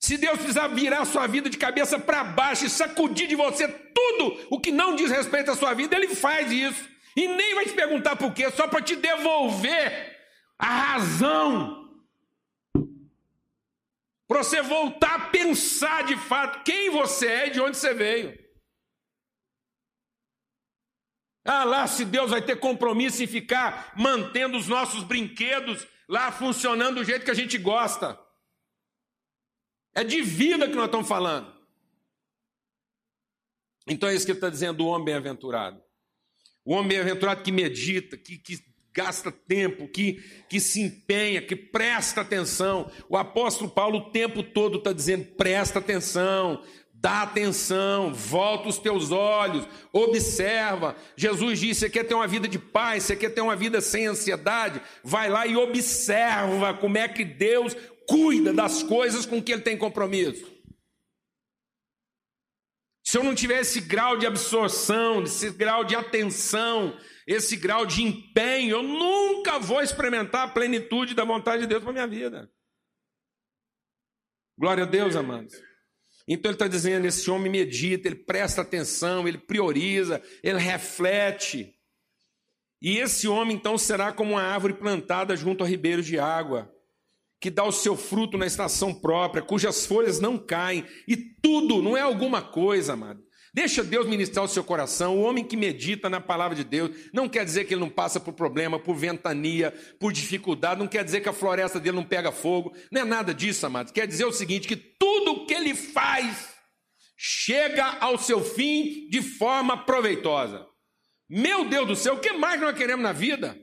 Se Deus precisar virar a sua vida de cabeça para baixo e sacudir de você tudo o que não diz respeito à sua vida, Ele faz isso. E nem vai te perguntar por quê, só para te devolver a razão. Para você voltar a pensar de fato quem você é e de onde você veio. Ah, lá se Deus vai ter compromisso em ficar mantendo os nossos brinquedos lá funcionando do jeito que a gente gosta. É de vida que nós estamos falando. Então é isso que ele está dizendo, o homem bem-aventurado. O homem bem-aventurado que medita, que, que gasta tempo, que, que se empenha, que presta atenção. O apóstolo Paulo o tempo todo está dizendo: presta atenção, dá atenção, volta os teus olhos, observa. Jesus disse: você quer ter uma vida de paz, você quer ter uma vida sem ansiedade? Vai lá e observa como é que Deus cuida das coisas com que ele tem compromisso. Se eu não tiver esse grau de absorção, esse grau de atenção, esse grau de empenho, eu nunca vou experimentar a plenitude da vontade de Deus para minha vida. Glória a Deus, amados. Então ele está dizendo: esse homem medita, ele presta atenção, ele prioriza, ele reflete. E esse homem então será como uma árvore plantada junto a ribeiros de água que dá o seu fruto na estação própria, cujas folhas não caem, e tudo, não é alguma coisa, amado. Deixa Deus ministrar o seu coração. O homem que medita na palavra de Deus não quer dizer que ele não passa por problema, por ventania, por dificuldade, não quer dizer que a floresta dele não pega fogo. Não é nada disso, amado. Quer dizer o seguinte: que tudo que ele faz chega ao seu fim de forma proveitosa. Meu Deus do céu, o que mais nós queremos na vida?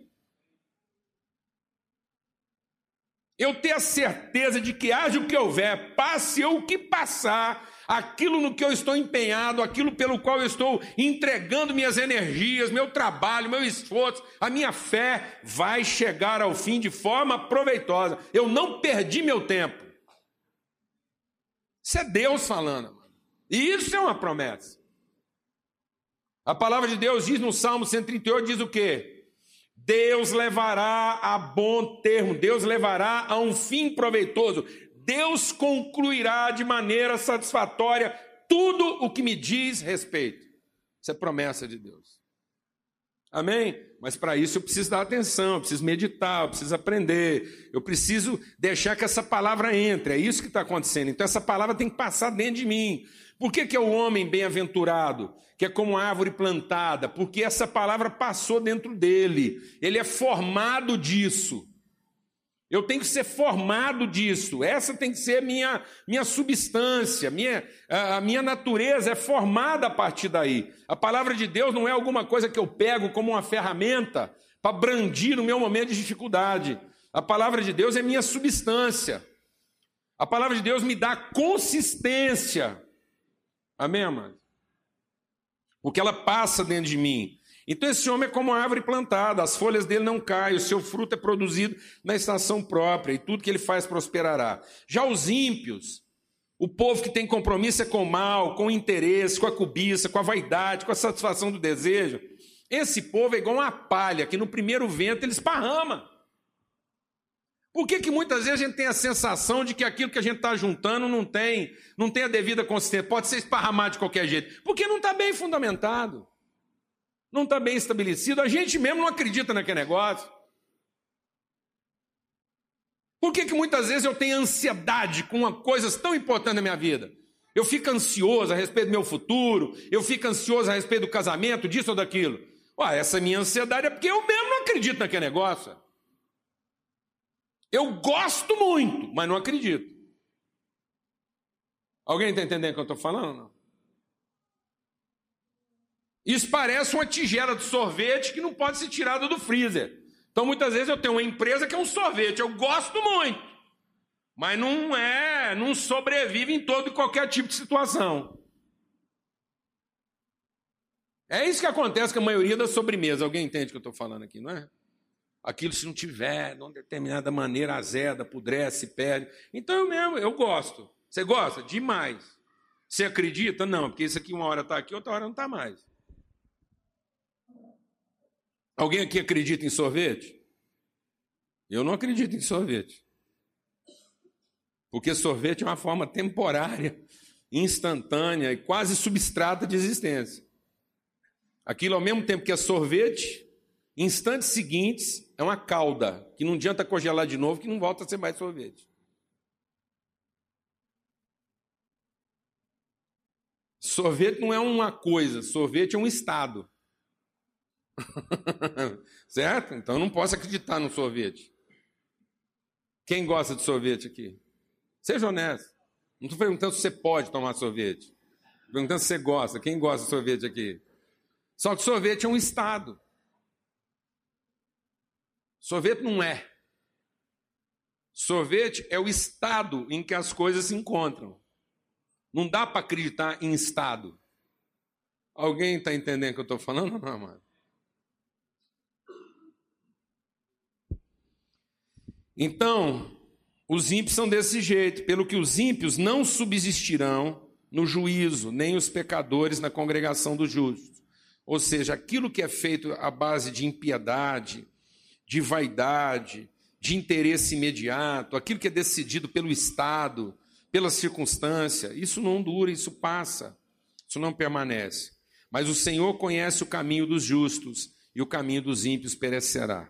eu ter a certeza de que haja o que houver, passe o que passar, aquilo no que eu estou empenhado, aquilo pelo qual eu estou entregando minhas energias, meu trabalho, meu esforço, a minha fé vai chegar ao fim de forma proveitosa. Eu não perdi meu tempo. Isso é Deus falando. E isso é uma promessa. A palavra de Deus diz no Salmo 138 diz o quê? Deus levará a bom termo, Deus levará a um fim proveitoso, Deus concluirá de maneira satisfatória tudo o que me diz respeito. Isso é promessa de Deus. Amém? Mas para isso eu preciso dar atenção, eu preciso meditar, eu preciso aprender, eu preciso deixar que essa palavra entre. É isso que está acontecendo. Então essa palavra tem que passar dentro de mim. Por que, que é o homem bem-aventurado? Que é como árvore plantada? Porque essa palavra passou dentro dele. Ele é formado disso. Eu tenho que ser formado disso. Essa tem que ser minha minha substância, minha a minha natureza é formada a partir daí. A palavra de Deus não é alguma coisa que eu pego como uma ferramenta para brandir no meu momento de dificuldade. A palavra de Deus é minha substância. A palavra de Deus me dá consistência. Amém, amado? Porque ela passa dentro de mim. Então esse homem é como uma árvore plantada, as folhas dele não caem, o seu fruto é produzido na estação própria, e tudo que ele faz prosperará. Já os ímpios, o povo que tem compromisso é com o mal, com o interesse, com a cobiça, com a vaidade, com a satisfação do desejo. Esse povo é igual uma palha que no primeiro vento ele esparrama. Por que, que muitas vezes a gente tem a sensação de que aquilo que a gente está juntando não tem, não tem a devida consistência, pode ser esparramado de qualquer jeito? Porque não está bem fundamentado, não está bem estabelecido, a gente mesmo não acredita naquele negócio. Por que, que muitas vezes eu tenho ansiedade com coisas tão importantes na minha vida? Eu fico ansioso a respeito do meu futuro, eu fico ansioso a respeito do casamento, disso ou daquilo. Ué, essa minha ansiedade é porque eu mesmo não acredito naquele negócio. Eu gosto muito, mas não acredito. Alguém está entendendo o que eu estou falando? Isso parece uma tigela de sorvete que não pode ser tirada do freezer. Então, muitas vezes eu tenho uma empresa que é um sorvete, eu gosto muito, mas não é, não sobrevive em todo e qualquer tipo de situação. É isso que acontece com a maioria das sobremesas. Alguém entende o que eu estou falando aqui, não é? Aquilo, se não tiver, de uma determinada maneira, azeda, pudrece, perde. Então eu mesmo, eu gosto. Você gosta? Demais. Você acredita? Não, porque isso aqui uma hora está aqui, outra hora não está mais. Alguém aqui acredita em sorvete? Eu não acredito em sorvete. Porque sorvete é uma forma temporária, instantânea e quase substrata de existência. Aquilo, ao mesmo tempo que é sorvete, instantes seguintes é uma calda, que não adianta congelar de novo, que não volta a ser mais sorvete. Sorvete não é uma coisa, sorvete é um estado. certo? Então eu não posso acreditar no sorvete. Quem gosta de sorvete aqui? Seja honesto. Não estou perguntando se você pode tomar sorvete. Estou perguntando se você gosta. Quem gosta de sorvete aqui? Só que sorvete é um estado. Sorvete não é. Sorvete é o estado em que as coisas se encontram. Não dá para acreditar em estado. Alguém está entendendo o que eu estou falando? Não, mano. Então, os ímpios são desse jeito, pelo que os ímpios não subsistirão no juízo, nem os pecadores na congregação dos justos. Ou seja, aquilo que é feito à base de impiedade, de vaidade, de interesse imediato, aquilo que é decidido pelo Estado, pela circunstância, isso não dura, isso passa, isso não permanece. Mas o Senhor conhece o caminho dos justos e o caminho dos ímpios perecerá.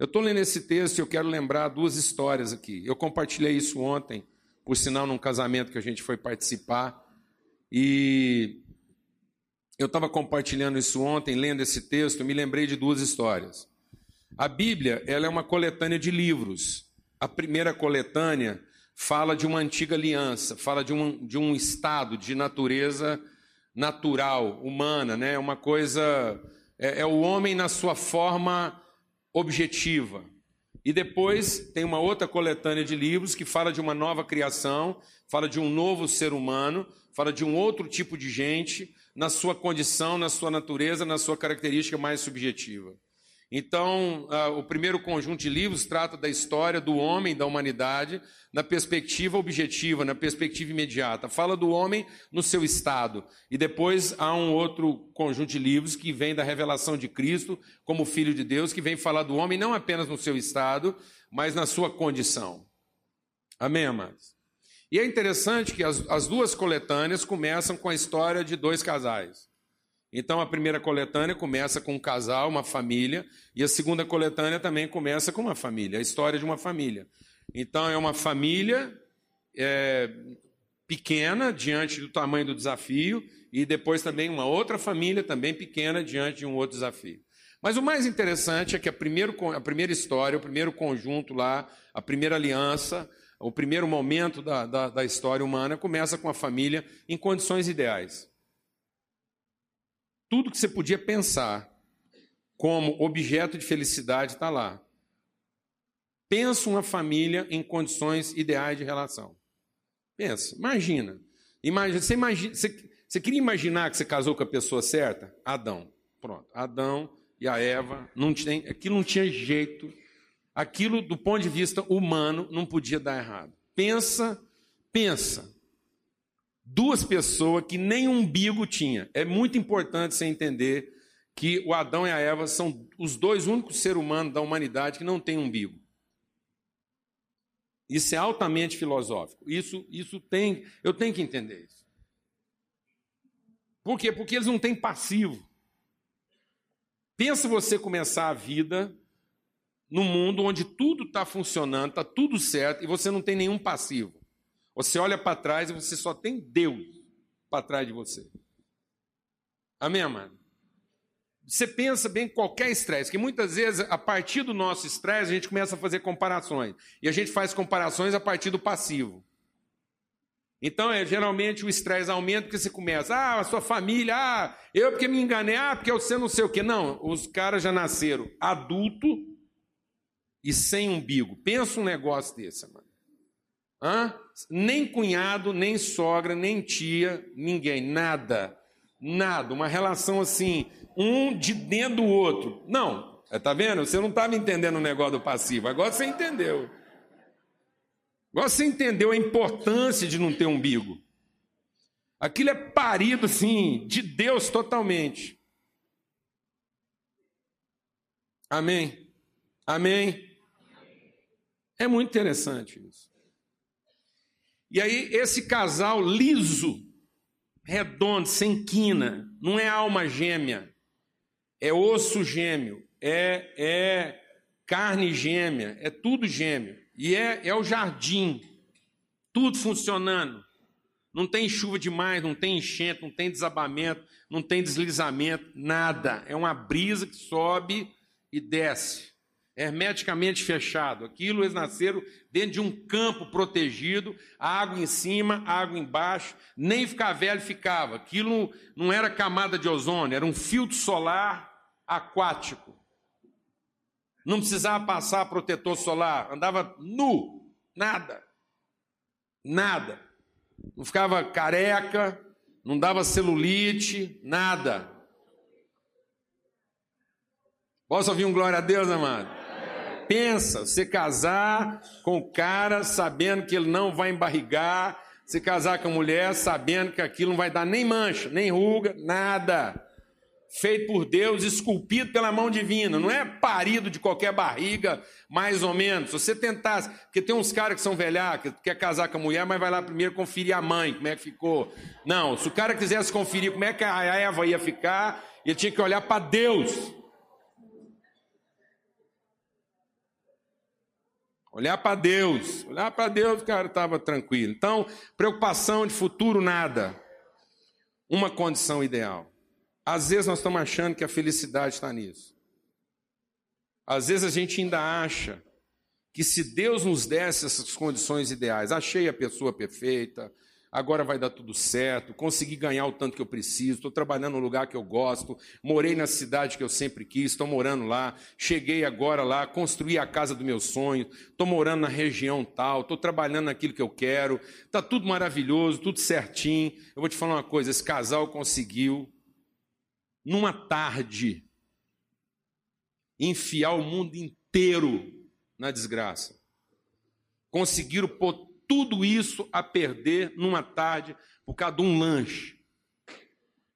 Eu estou lendo esse texto e eu quero lembrar duas histórias aqui. Eu compartilhei isso ontem, por sinal, num casamento que a gente foi participar. E eu estava compartilhando isso ontem, lendo esse texto, me lembrei de duas histórias. A Bíblia ela é uma coletânea de livros. A primeira coletânea fala de uma antiga aliança, fala de um, de um estado de natureza natural, humana, né? uma coisa. É, é o homem na sua forma objetiva. E depois tem uma outra coletânea de livros que fala de uma nova criação, fala de um novo ser humano, fala de um outro tipo de gente, na sua condição, na sua natureza, na sua característica mais subjetiva. Então, uh, o primeiro conjunto de livros trata da história do homem, da humanidade, na perspectiva objetiva, na perspectiva imediata. Fala do homem no seu estado. E depois há um outro conjunto de livros que vem da revelação de Cristo como Filho de Deus, que vem falar do homem não apenas no seu estado, mas na sua condição. Amém, amados? E é interessante que as, as duas coletâneas começam com a história de dois casais. Então a primeira coletânea começa com um casal, uma família, e a segunda coletânea também começa com uma família, a história de uma família. Então é uma família é, pequena diante do tamanho do desafio, e depois também uma outra família também pequena diante de um outro desafio. Mas o mais interessante é que a, primeiro, a primeira história, o primeiro conjunto lá, a primeira aliança, o primeiro momento da, da, da história humana começa com a família em condições ideais tudo que você podia pensar como objeto de felicidade está lá. Pensa uma família em condições ideais de relação. Pensa, imagina. imagina você, imagina você, você queria imaginar que você casou com a pessoa certa? Adão. Pronto. Adão e a Eva, não tem, aquilo não tinha jeito. Aquilo, do ponto de vista humano, não podia dar errado. Pensa, pensa duas pessoas que nem umbigo tinha. É muito importante você entender que o Adão e a Eva são os dois únicos seres humanos da humanidade que não têm umbigo. Isso é altamente filosófico. Isso, isso tem, eu tenho que entender isso. Por quê? Porque eles não têm passivo. Pensa você começar a vida num mundo onde tudo está funcionando, está tudo certo e você não tem nenhum passivo. Você olha para trás e você só tem Deus para trás de você. Amém, amado? Você pensa bem em qualquer estresse, que muitas vezes, a partir do nosso estresse, a gente começa a fazer comparações. E a gente faz comparações a partir do passivo. Então, é, geralmente o estresse aumenta porque você começa, ah, a sua família, ah, eu porque me enganei, ah, porque você não sei o quê. Não, os caras já nasceram adulto e sem umbigo. Pensa um negócio desse, mano. Hã? Nem cunhado, nem sogra, nem tia, ninguém, nada. Nada. Uma relação assim, um de dentro do outro. Não, tá vendo? Você não estava entendendo o negócio do passivo, agora você entendeu. Agora você entendeu a importância de não ter umbigo. Aquilo é parido, assim, de Deus totalmente. Amém? Amém? É muito interessante isso. E aí, esse casal liso, redondo, sem quina, não é alma gêmea, é osso gêmeo, é, é carne gêmea, é tudo gêmeo. E é, é o jardim, tudo funcionando. Não tem chuva demais, não tem enchente, não tem desabamento, não tem deslizamento, nada. É uma brisa que sobe e desce, hermeticamente fechado. Aquilo eles nasceram dentro de um campo protegido, água em cima, água embaixo, nem ficar velho ficava. Aquilo não era camada de ozônio, era um filtro solar aquático. Não precisava passar protetor solar, andava nu, nada. Nada. Não ficava careca, não dava celulite, nada. Posso ouvir um glória a Deus, amado? Pensa, você casar com o cara sabendo que ele não vai embarrigar, se casar com a mulher sabendo que aquilo não vai dar nem mancha, nem ruga, nada feito por Deus, esculpido pela mão divina, não é parido de qualquer barriga, mais ou menos. Se você tentasse, porque tem uns caras que são velhacos, que quer casar com a mulher, mas vai lá primeiro conferir a mãe, como é que ficou. Não, se o cara quisesse conferir como é que a Eva ia ficar, ele tinha que olhar para Deus. Olhar para Deus, olhar para Deus, o cara estava tranquilo. Então, preocupação de futuro, nada. Uma condição ideal. Às vezes nós estamos achando que a felicidade está nisso. Às vezes a gente ainda acha que se Deus nos desse essas condições ideais, achei a pessoa perfeita, agora vai dar tudo certo, consegui ganhar o tanto que eu preciso, estou trabalhando no lugar que eu gosto, morei na cidade que eu sempre quis, estou morando lá, cheguei agora lá, construí a casa do meu sonho, estou morando na região tal, estou trabalhando naquilo que eu quero, está tudo maravilhoso, tudo certinho. Eu vou te falar uma coisa: esse casal conseguiu numa tarde, enfiar o mundo inteiro na desgraça. Conseguiram pôr tudo isso a perder numa tarde por causa de um lanche.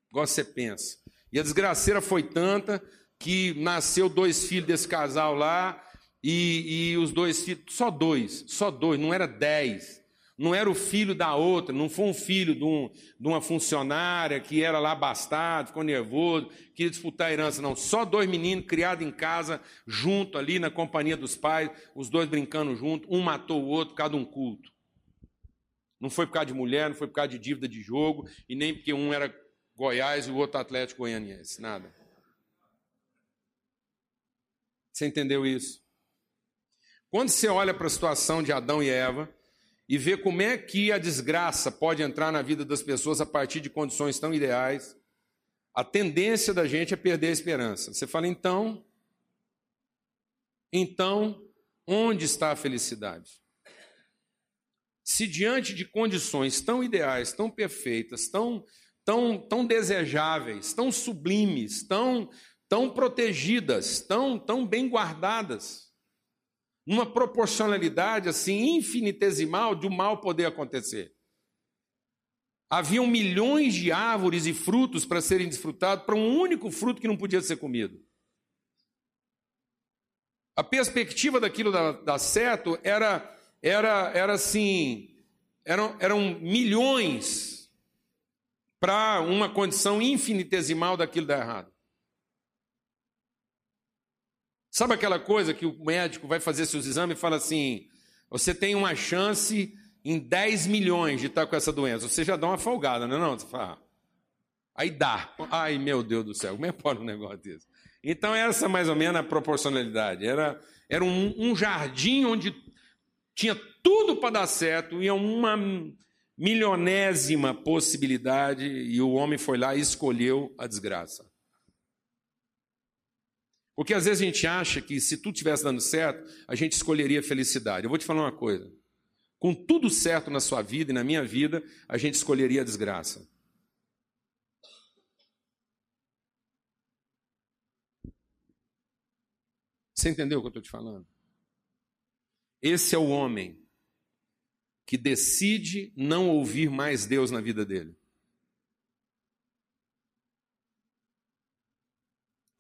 Igual você pensa. E a desgraceira foi tanta que nasceu dois filhos desse casal lá, e, e os dois filhos, só dois, só dois, não era dez não era o filho da outra, não foi um filho de, um, de uma funcionária que era lá abastado, ficou nervoso, queria disputar a herança, não. Só dois meninos criados em casa, junto ali na companhia dos pais, os dois brincando junto, um matou o outro por causa de um culto. Não foi por causa de mulher, não foi por causa de dívida de jogo, e nem porque um era Goiás e o outro Atlético Goianiense, nada. Você entendeu isso? Quando você olha para a situação de Adão e Eva, e ver como é que a desgraça pode entrar na vida das pessoas a partir de condições tão ideais, a tendência da gente é perder a esperança. Você fala, então, então, onde está a felicidade? Se diante de condições tão ideais, tão perfeitas, tão, tão, tão desejáveis, tão sublimes, tão, tão protegidas, tão, tão bem guardadas, numa proporcionalidade assim infinitesimal de o mal poder acontecer. Haviam milhões de árvores e frutos para serem desfrutados, para um único fruto que não podia ser comido. A perspectiva daquilo dar, dar certo era, era, era assim, eram, eram milhões para uma condição infinitesimal daquilo dar errado. Sabe aquela coisa que o médico vai fazer seus exames e fala assim: você tem uma chance em 10 milhões de estar com essa doença. Você já dá uma folgada, não é? Não? Você fala, ah, aí dá. Ai, meu Deus do céu, como é que pode um negócio desse? Então, essa mais ou menos a proporcionalidade. Era, era um, um jardim onde tinha tudo para dar certo e uma milionésima possibilidade, e o homem foi lá e escolheu a desgraça. Porque às vezes a gente acha que se tudo estivesse dando certo, a gente escolheria felicidade. Eu vou te falar uma coisa. Com tudo certo na sua vida e na minha vida, a gente escolheria a desgraça. Você entendeu o que eu estou te falando? Esse é o homem que decide não ouvir mais Deus na vida dele.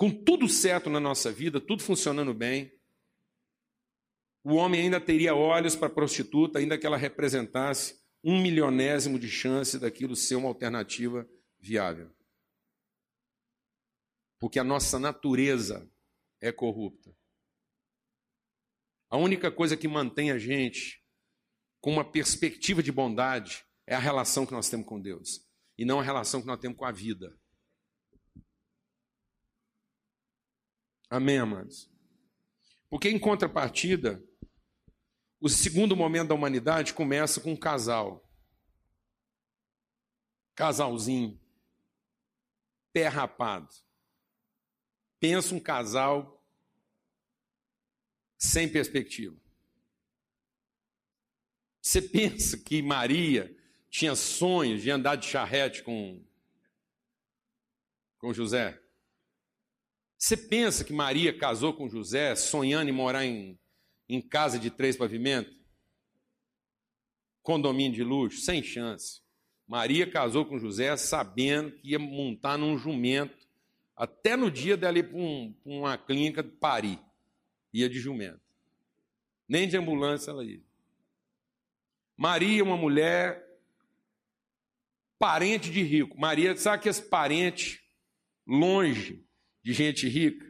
com tudo certo na nossa vida, tudo funcionando bem, o homem ainda teria olhos para a prostituta, ainda que ela representasse um milionésimo de chance daquilo ser uma alternativa viável. Porque a nossa natureza é corrupta. A única coisa que mantém a gente com uma perspectiva de bondade é a relação que nós temos com Deus e não a relação que nós temos com a vida. Amém, amados? Porque, em contrapartida, o segundo momento da humanidade começa com um casal. Casalzinho. Pé rapado. Pensa um casal sem perspectiva. Você pensa que Maria tinha sonhos de andar de charrete com, com José? Você pensa que Maria casou com José sonhando em morar em, em casa de três pavimentos? Condomínio de luxo? Sem chance. Maria casou com José sabendo que ia montar num jumento, até no dia dela ir para um, uma clínica de Paris. Ia de jumento. Nem de ambulância ela ia. Maria, uma mulher parente de rico. Maria, sabe que esse parente longe de gente rica,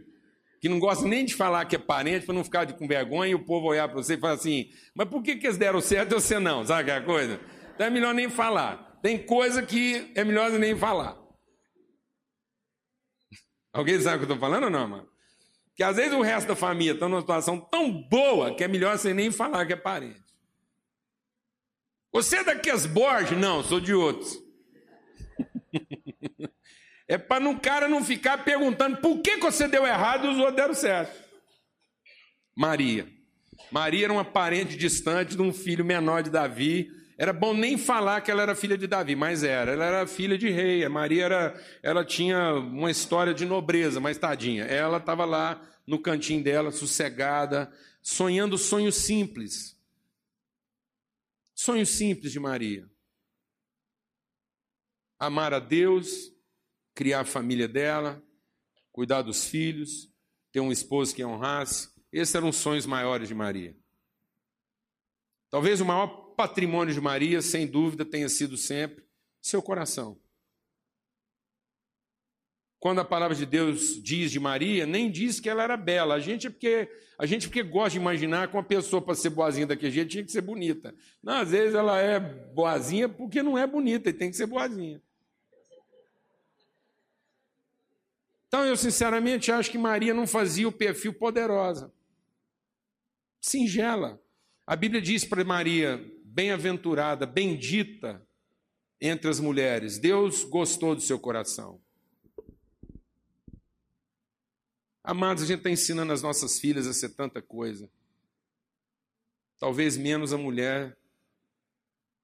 que não gosta nem de falar que é parente para não ficar com vergonha e o povo olhar para você e falar assim: mas por que, que eles deram certo e você não? Sabe aquela coisa? Então é melhor nem falar. Tem coisa que é melhor nem falar. Alguém sabe o que eu estou falando ou não, mano? Que às vezes o resto da família está numa situação tão boa que é melhor você nem falar que é parente. Você é daqueles Borges? Não, sou de outros. É para o cara não ficar perguntando por que, que você deu errado e os outros deram certo. Maria. Maria era uma parente distante de um filho menor de Davi. Era bom nem falar que ela era filha de Davi, mas era. Ela era filha de rei. A Maria era, ela tinha uma história de nobreza, mas tadinha. Ela estava lá no cantinho dela, sossegada, sonhando sonhos simples. Sonhos simples de Maria. Amar a Deus, criar a família dela, cuidar dos filhos, ter um esposo que honrasse. Esses eram os sonhos maiores de Maria. Talvez o maior patrimônio de Maria, sem dúvida, tenha sido sempre seu coração. Quando a palavra de Deus diz de Maria, nem diz que ela era bela. A gente é porque a gente porque gosta de imaginar que uma pessoa para ser boazinha daquele jeito tinha que ser bonita. Não, às vezes ela é boazinha porque não é bonita e tem que ser boazinha. Então, eu sinceramente acho que Maria não fazia o perfil poderosa. Singela. A Bíblia diz para Maria, bem-aventurada, bendita entre as mulheres. Deus gostou do seu coração. Amados, a gente está ensinando as nossas filhas a ser tanta coisa. Talvez menos a mulher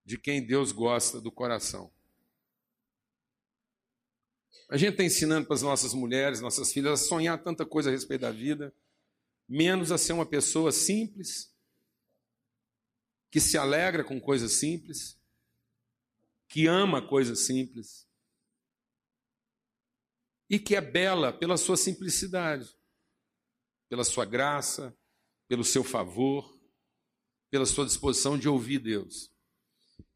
de quem Deus gosta do coração. A gente está ensinando para as nossas mulheres, nossas filhas, a sonhar tanta coisa a respeito da vida, menos a ser uma pessoa simples, que se alegra com coisas simples, que ama coisas simples e que é bela pela sua simplicidade, pela sua graça, pelo seu favor, pela sua disposição de ouvir Deus.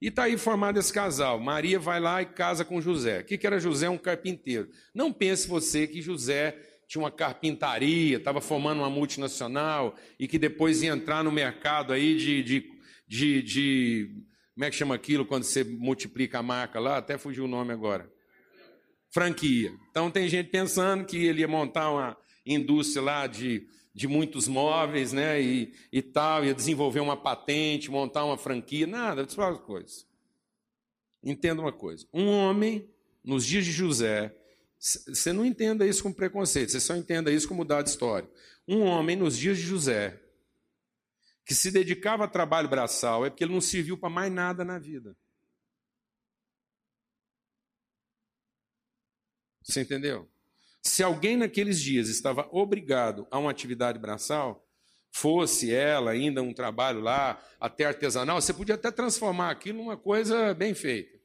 E está aí formado esse casal. Maria vai lá e casa com José. O que, que era José? Um carpinteiro. Não pense você que José tinha uma carpintaria, estava formando uma multinacional e que depois ia entrar no mercado aí de, de, de, de, Como é que chama aquilo quando você multiplica a marca lá? Até fugiu o nome agora. Franquia. Então tem gente pensando que ele ia montar uma indústria lá de de muitos móveis, né, e, e tal, ia desenvolver uma patente, montar uma franquia, nada, essas coisas. Entenda uma coisa: um homem, nos dias de José, você não entenda isso com preconceito, você só entenda isso como dado histórico. Um homem, nos dias de José, que se dedicava a trabalho braçal, é porque ele não serviu para mais nada na vida. Você entendeu? Se alguém naqueles dias estava obrigado a uma atividade braçal, fosse ela ainda um trabalho lá, até artesanal, você podia até transformar aquilo numa coisa bem feita.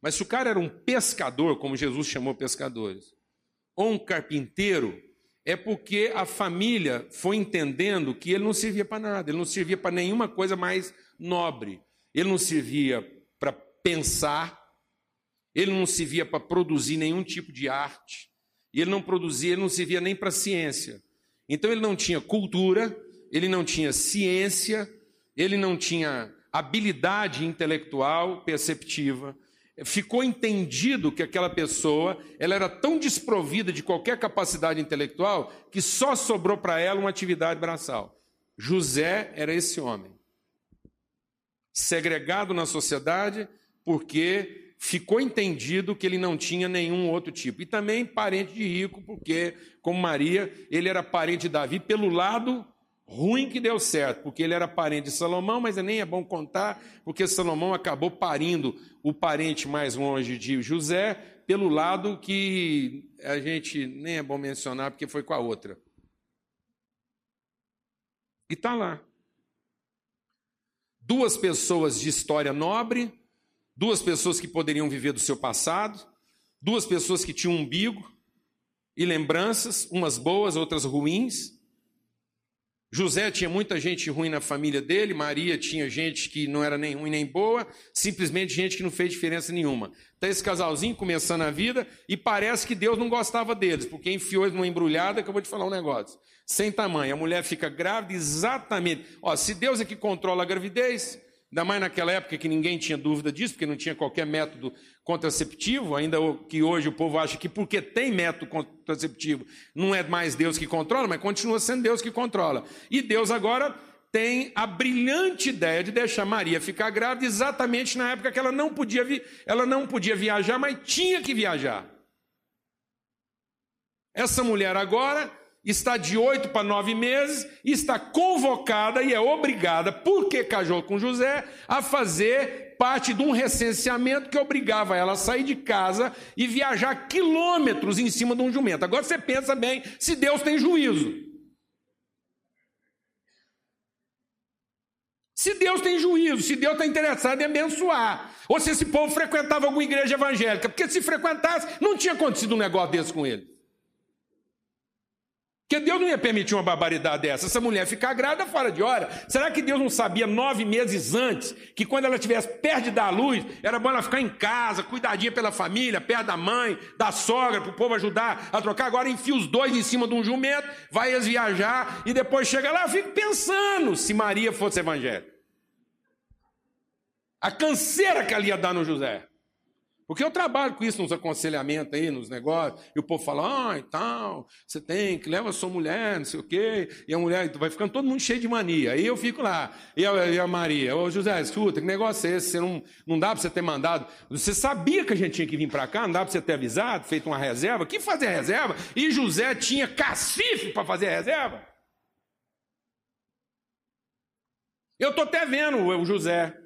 Mas se o cara era um pescador, como Jesus chamou pescadores, ou um carpinteiro, é porque a família foi entendendo que ele não servia para nada, ele não servia para nenhuma coisa mais nobre. Ele não servia para pensar, ele não se via para produzir nenhum tipo de arte, ele não produzia, ele não se via nem para ciência. Então ele não tinha cultura, ele não tinha ciência, ele não tinha habilidade intelectual perceptiva. Ficou entendido que aquela pessoa ela era tão desprovida de qualquer capacidade intelectual que só sobrou para ela uma atividade braçal. José era esse homem, segregado na sociedade porque ficou entendido que ele não tinha nenhum outro tipo. E também parente de rico, porque, como Maria, ele era parente de Davi pelo lado Ruim que deu certo, porque ele era parente de Salomão, mas nem é bom contar, porque Salomão acabou parindo o parente mais longe de José, pelo lado que a gente nem é bom mencionar, porque foi com a outra. E está lá. Duas pessoas de história nobre, duas pessoas que poderiam viver do seu passado, duas pessoas que tinham umbigo e lembranças, umas boas, outras ruins José tinha muita gente ruim na família dele, Maria tinha gente que não era nem ruim nem boa, simplesmente gente que não fez diferença nenhuma. Está esse casalzinho começando a vida e parece que Deus não gostava deles, porque enfiou eles numa embrulhada que eu vou te falar um negócio. Sem tamanho, a mulher fica grávida exatamente. Ó, se Deus é que controla a gravidez, ainda mais naquela época que ninguém tinha dúvida disso, porque não tinha qualquer método contraceptivo, ainda que hoje o povo acha que porque tem método contraceptivo não é mais Deus que controla, mas continua sendo Deus que controla. E Deus agora tem a brilhante ideia de deixar Maria ficar grávida exatamente na época que ela não podia, vi ela não podia viajar, mas tinha que viajar. Essa mulher agora está de oito para nove meses, está convocada e é obrigada, porque casou com José, a fazer parte de um recenseamento que obrigava ela a sair de casa e viajar quilômetros em cima de um jumento. Agora você pensa bem se Deus tem juízo. Se Deus tem juízo, se Deus está interessado em abençoar, ou se esse povo frequentava alguma igreja evangélica, porque se frequentasse, não tinha acontecido um negócio desse com ele. Porque Deus não ia permitir uma barbaridade dessa. Essa mulher ficar grávida fora de hora. Será que Deus não sabia nove meses antes que quando ela estivesse perto de dar a luz, era bom ela ficar em casa, cuidadinha pela família, perto da mãe, da sogra, para o povo ajudar a trocar? Agora enfia os dois em cima de um jumento, vai eles viajar e depois chega lá. Eu fico pensando se Maria fosse evangélica. A canseira que ela ia dar no José. Porque eu trabalho com isso nos aconselhamentos aí, nos negócios, e o povo fala, ah, e tal, você tem que leva a sua mulher, não sei o quê, e a mulher vai ficando todo mundo cheio de mania. Aí eu fico lá, e a, e a Maria, ô José, escuta, que negócio é esse? Você não, não dá para você ter mandado. Você sabia que a gente tinha que vir para cá, não dá para você ter avisado, feito uma reserva? Que fazer reserva? E José tinha cacife para fazer reserva? Eu estou até vendo o José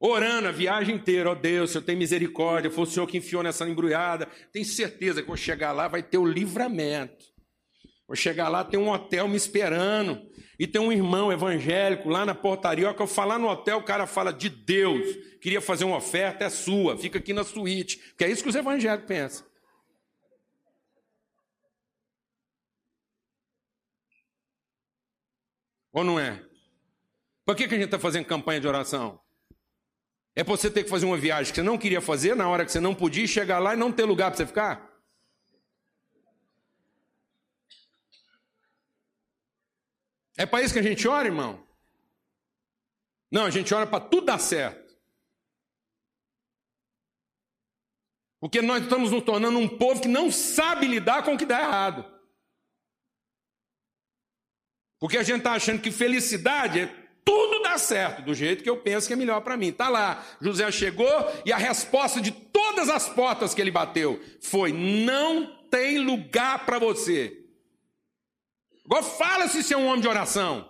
Orando a viagem inteira, ó oh Deus, Senhor tem misericórdia, foi o Senhor que enfiou nessa embrulhada. Tenho certeza que vou chegar lá, vai ter o livramento. Vou chegar lá, tem um hotel me esperando. E tem um irmão evangélico lá na portaria. Que eu falar no hotel, o cara fala de Deus. Queria fazer uma oferta, é sua, fica aqui na suíte. Que é isso que os evangélicos pensam. Ou não é? Por que, que a gente está fazendo campanha de oração? É para você ter que fazer uma viagem que você não queria fazer, na hora que você não podia, chegar lá e não ter lugar para você ficar? É para isso que a gente ora, irmão? Não, a gente ora para tudo dar certo. Porque nós estamos nos tornando um povo que não sabe lidar com o que dá errado. Porque a gente está achando que felicidade é tudo dá certo, do jeito que eu penso que é melhor para mim. Tá lá, José chegou e a resposta de todas as portas que ele bateu foi: não tem lugar para você. Agora fala se você é um homem de oração.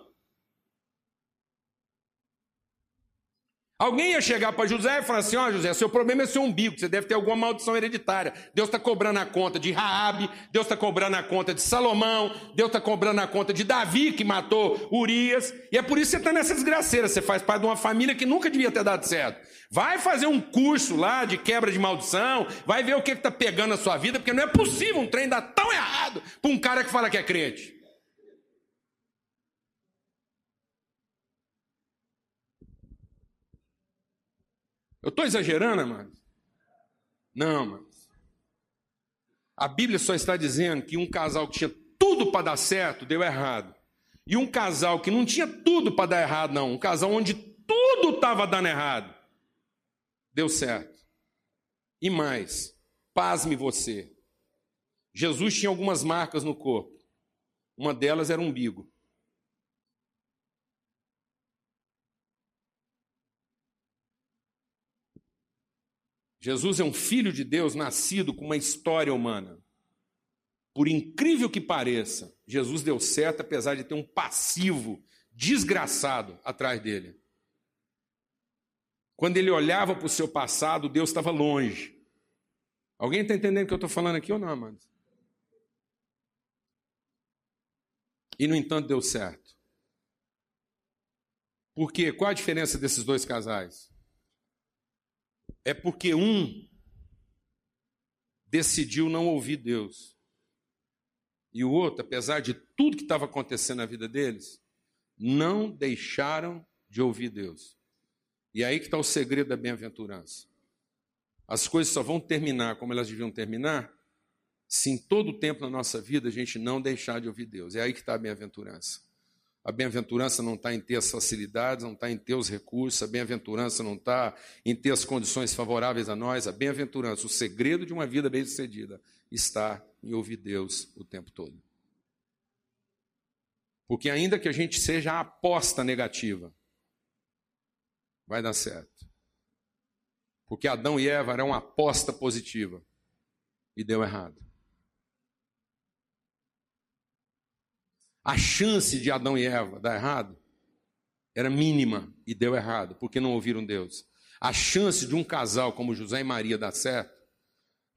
Alguém ia chegar para José e falar assim: Ó, oh, José, seu problema é seu umbigo, você deve ter alguma maldição hereditária. Deus está cobrando a conta de Raabe, Deus está cobrando a conta de Salomão, Deus está cobrando a conta de Davi, que matou Urias. E é por isso que você está nessa desgraceira. Você faz parte de uma família que nunca devia ter dado certo. Vai fazer um curso lá de quebra de maldição, vai ver o que está pegando na sua vida, porque não é possível um trem dar tão errado para um cara que fala que é crente. Eu estou exagerando, mano? Não, mano. A Bíblia só está dizendo que um casal que tinha tudo para dar certo deu errado. E um casal que não tinha tudo para dar errado, não. Um casal onde tudo estava dando errado, deu certo. E mais, pasme você. Jesus tinha algumas marcas no corpo. Uma delas era o umbigo. Jesus é um filho de Deus nascido com uma história humana. Por incrível que pareça, Jesus deu certo apesar de ter um passivo desgraçado atrás dele. Quando ele olhava para o seu passado, Deus estava longe. Alguém está entendendo o que eu estou falando aqui ou não, amados? E, no entanto, deu certo. Por quê? Qual a diferença desses dois casais? É porque um decidiu não ouvir Deus. E o outro, apesar de tudo que estava acontecendo na vida deles, não deixaram de ouvir Deus. E é aí que está o segredo da bem-aventurança. As coisas só vão terminar como elas deviam terminar se em todo o tempo na nossa vida a gente não deixar de ouvir Deus. É aí que está a bem-aventurança. A bem-aventurança não está em ter as facilidades, não está em ter os recursos, a bem-aventurança não está em ter as condições favoráveis a nós. A bem-aventurança, o segredo de uma vida bem-sucedida, está em ouvir Deus o tempo todo. Porque ainda que a gente seja a aposta negativa, vai dar certo. Porque Adão e Eva eram uma aposta positiva e deu errado. A chance de Adão e Eva dar errado era mínima e deu errado, porque não ouviram Deus. A chance de um casal como José e Maria dar certo,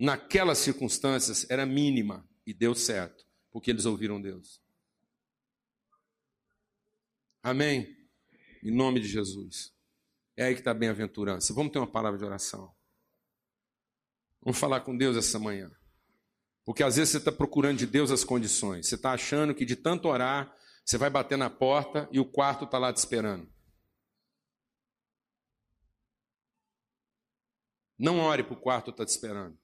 naquelas circunstâncias, era mínima e deu certo, porque eles ouviram Deus. Amém? Em nome de Jesus. É aí que está a bem-aventurança. Vamos ter uma palavra de oração. Vamos falar com Deus essa manhã. Porque às vezes você está procurando de Deus as condições. Você está achando que de tanto orar, você vai bater na porta e o quarto está lá te esperando. Não ore para o quarto estar tá te esperando.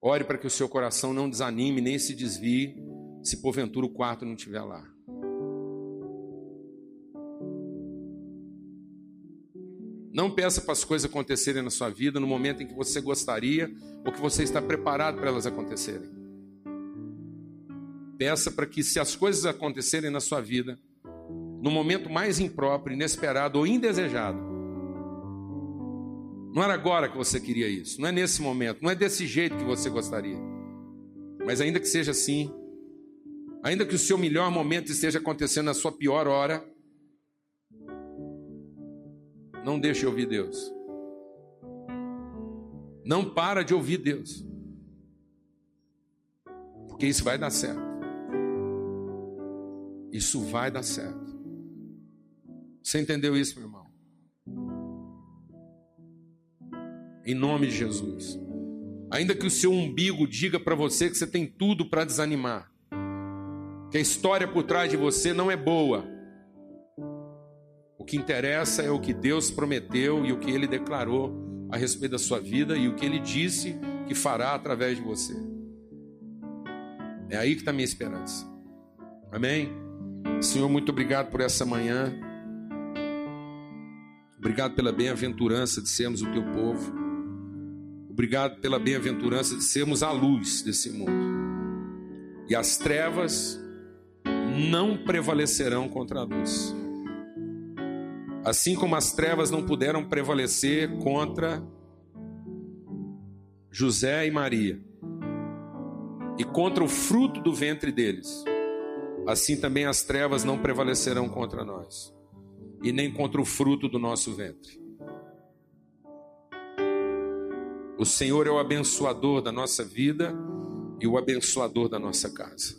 Ore para que o seu coração não desanime nem se desvie, se porventura o quarto não estiver lá. Não peça para as coisas acontecerem na sua vida no momento em que você gostaria ou que você está preparado para elas acontecerem. Peça para que, se as coisas acontecerem na sua vida, no momento mais impróprio, inesperado ou indesejado, não era agora que você queria isso, não é nesse momento, não é desse jeito que você gostaria. Mas ainda que seja assim, ainda que o seu melhor momento esteja acontecendo na sua pior hora, não deixe de ouvir Deus. Não para de ouvir Deus. Porque isso vai dar certo. Isso vai dar certo. Você entendeu isso, meu irmão? Em nome de Jesus. Ainda que o seu umbigo diga para você que você tem tudo para desanimar, que a história por trás de você não é boa, o que interessa é o que Deus prometeu e o que ele declarou a respeito da sua vida e o que ele disse que fará através de você. É aí que está a minha esperança. Amém? Senhor, muito obrigado por essa manhã. Obrigado pela bem-aventurança de sermos o teu povo. Obrigado pela bem-aventurança de sermos a luz desse mundo. E as trevas não prevalecerão contra a luz. Assim como as trevas não puderam prevalecer contra José e Maria, e contra o fruto do ventre deles, assim também as trevas não prevalecerão contra nós, e nem contra o fruto do nosso ventre. O Senhor é o abençoador da nossa vida e o abençoador da nossa casa.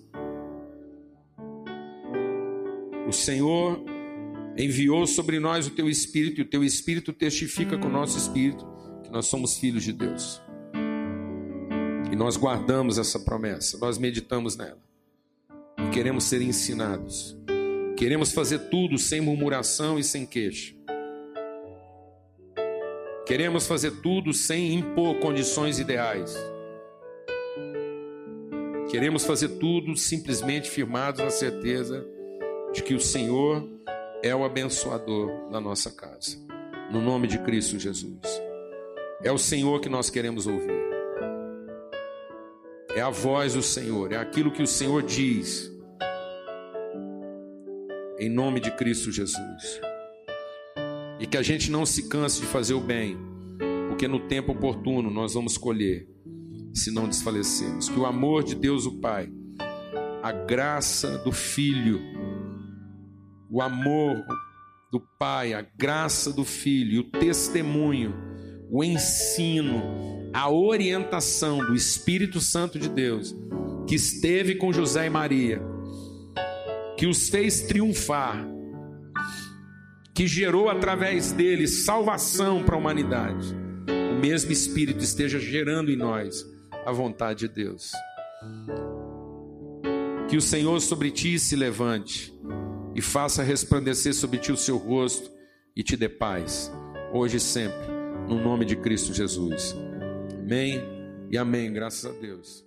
O Senhor enviou sobre nós o teu Espírito, e o teu Espírito testifica com o nosso Espírito que nós somos filhos de Deus. E nós guardamos essa promessa, nós meditamos nela. E queremos ser ensinados. Queremos fazer tudo sem murmuração e sem queixa. Queremos fazer tudo sem impor condições ideais. Queremos fazer tudo simplesmente firmados na certeza de que o Senhor é o abençoador da nossa casa. No nome de Cristo Jesus. É o Senhor que nós queremos ouvir. É a voz do Senhor, é aquilo que o Senhor diz. Em nome de Cristo Jesus. E que a gente não se canse de fazer o bem, porque no tempo oportuno nós vamos colher, se não desfalecermos. Que o amor de Deus, o Pai, a graça do Filho, o amor do Pai, a graça do Filho, o testemunho, o ensino, a orientação do Espírito Santo de Deus, que esteve com José e Maria, que os fez triunfar que gerou através dele salvação para a humanidade, o mesmo Espírito esteja gerando em nós a vontade de Deus. Que o Senhor sobre ti se levante e faça resplandecer sobre ti o seu rosto e te dê paz, hoje e sempre, no nome de Cristo Jesus. Amém e amém, graças a Deus.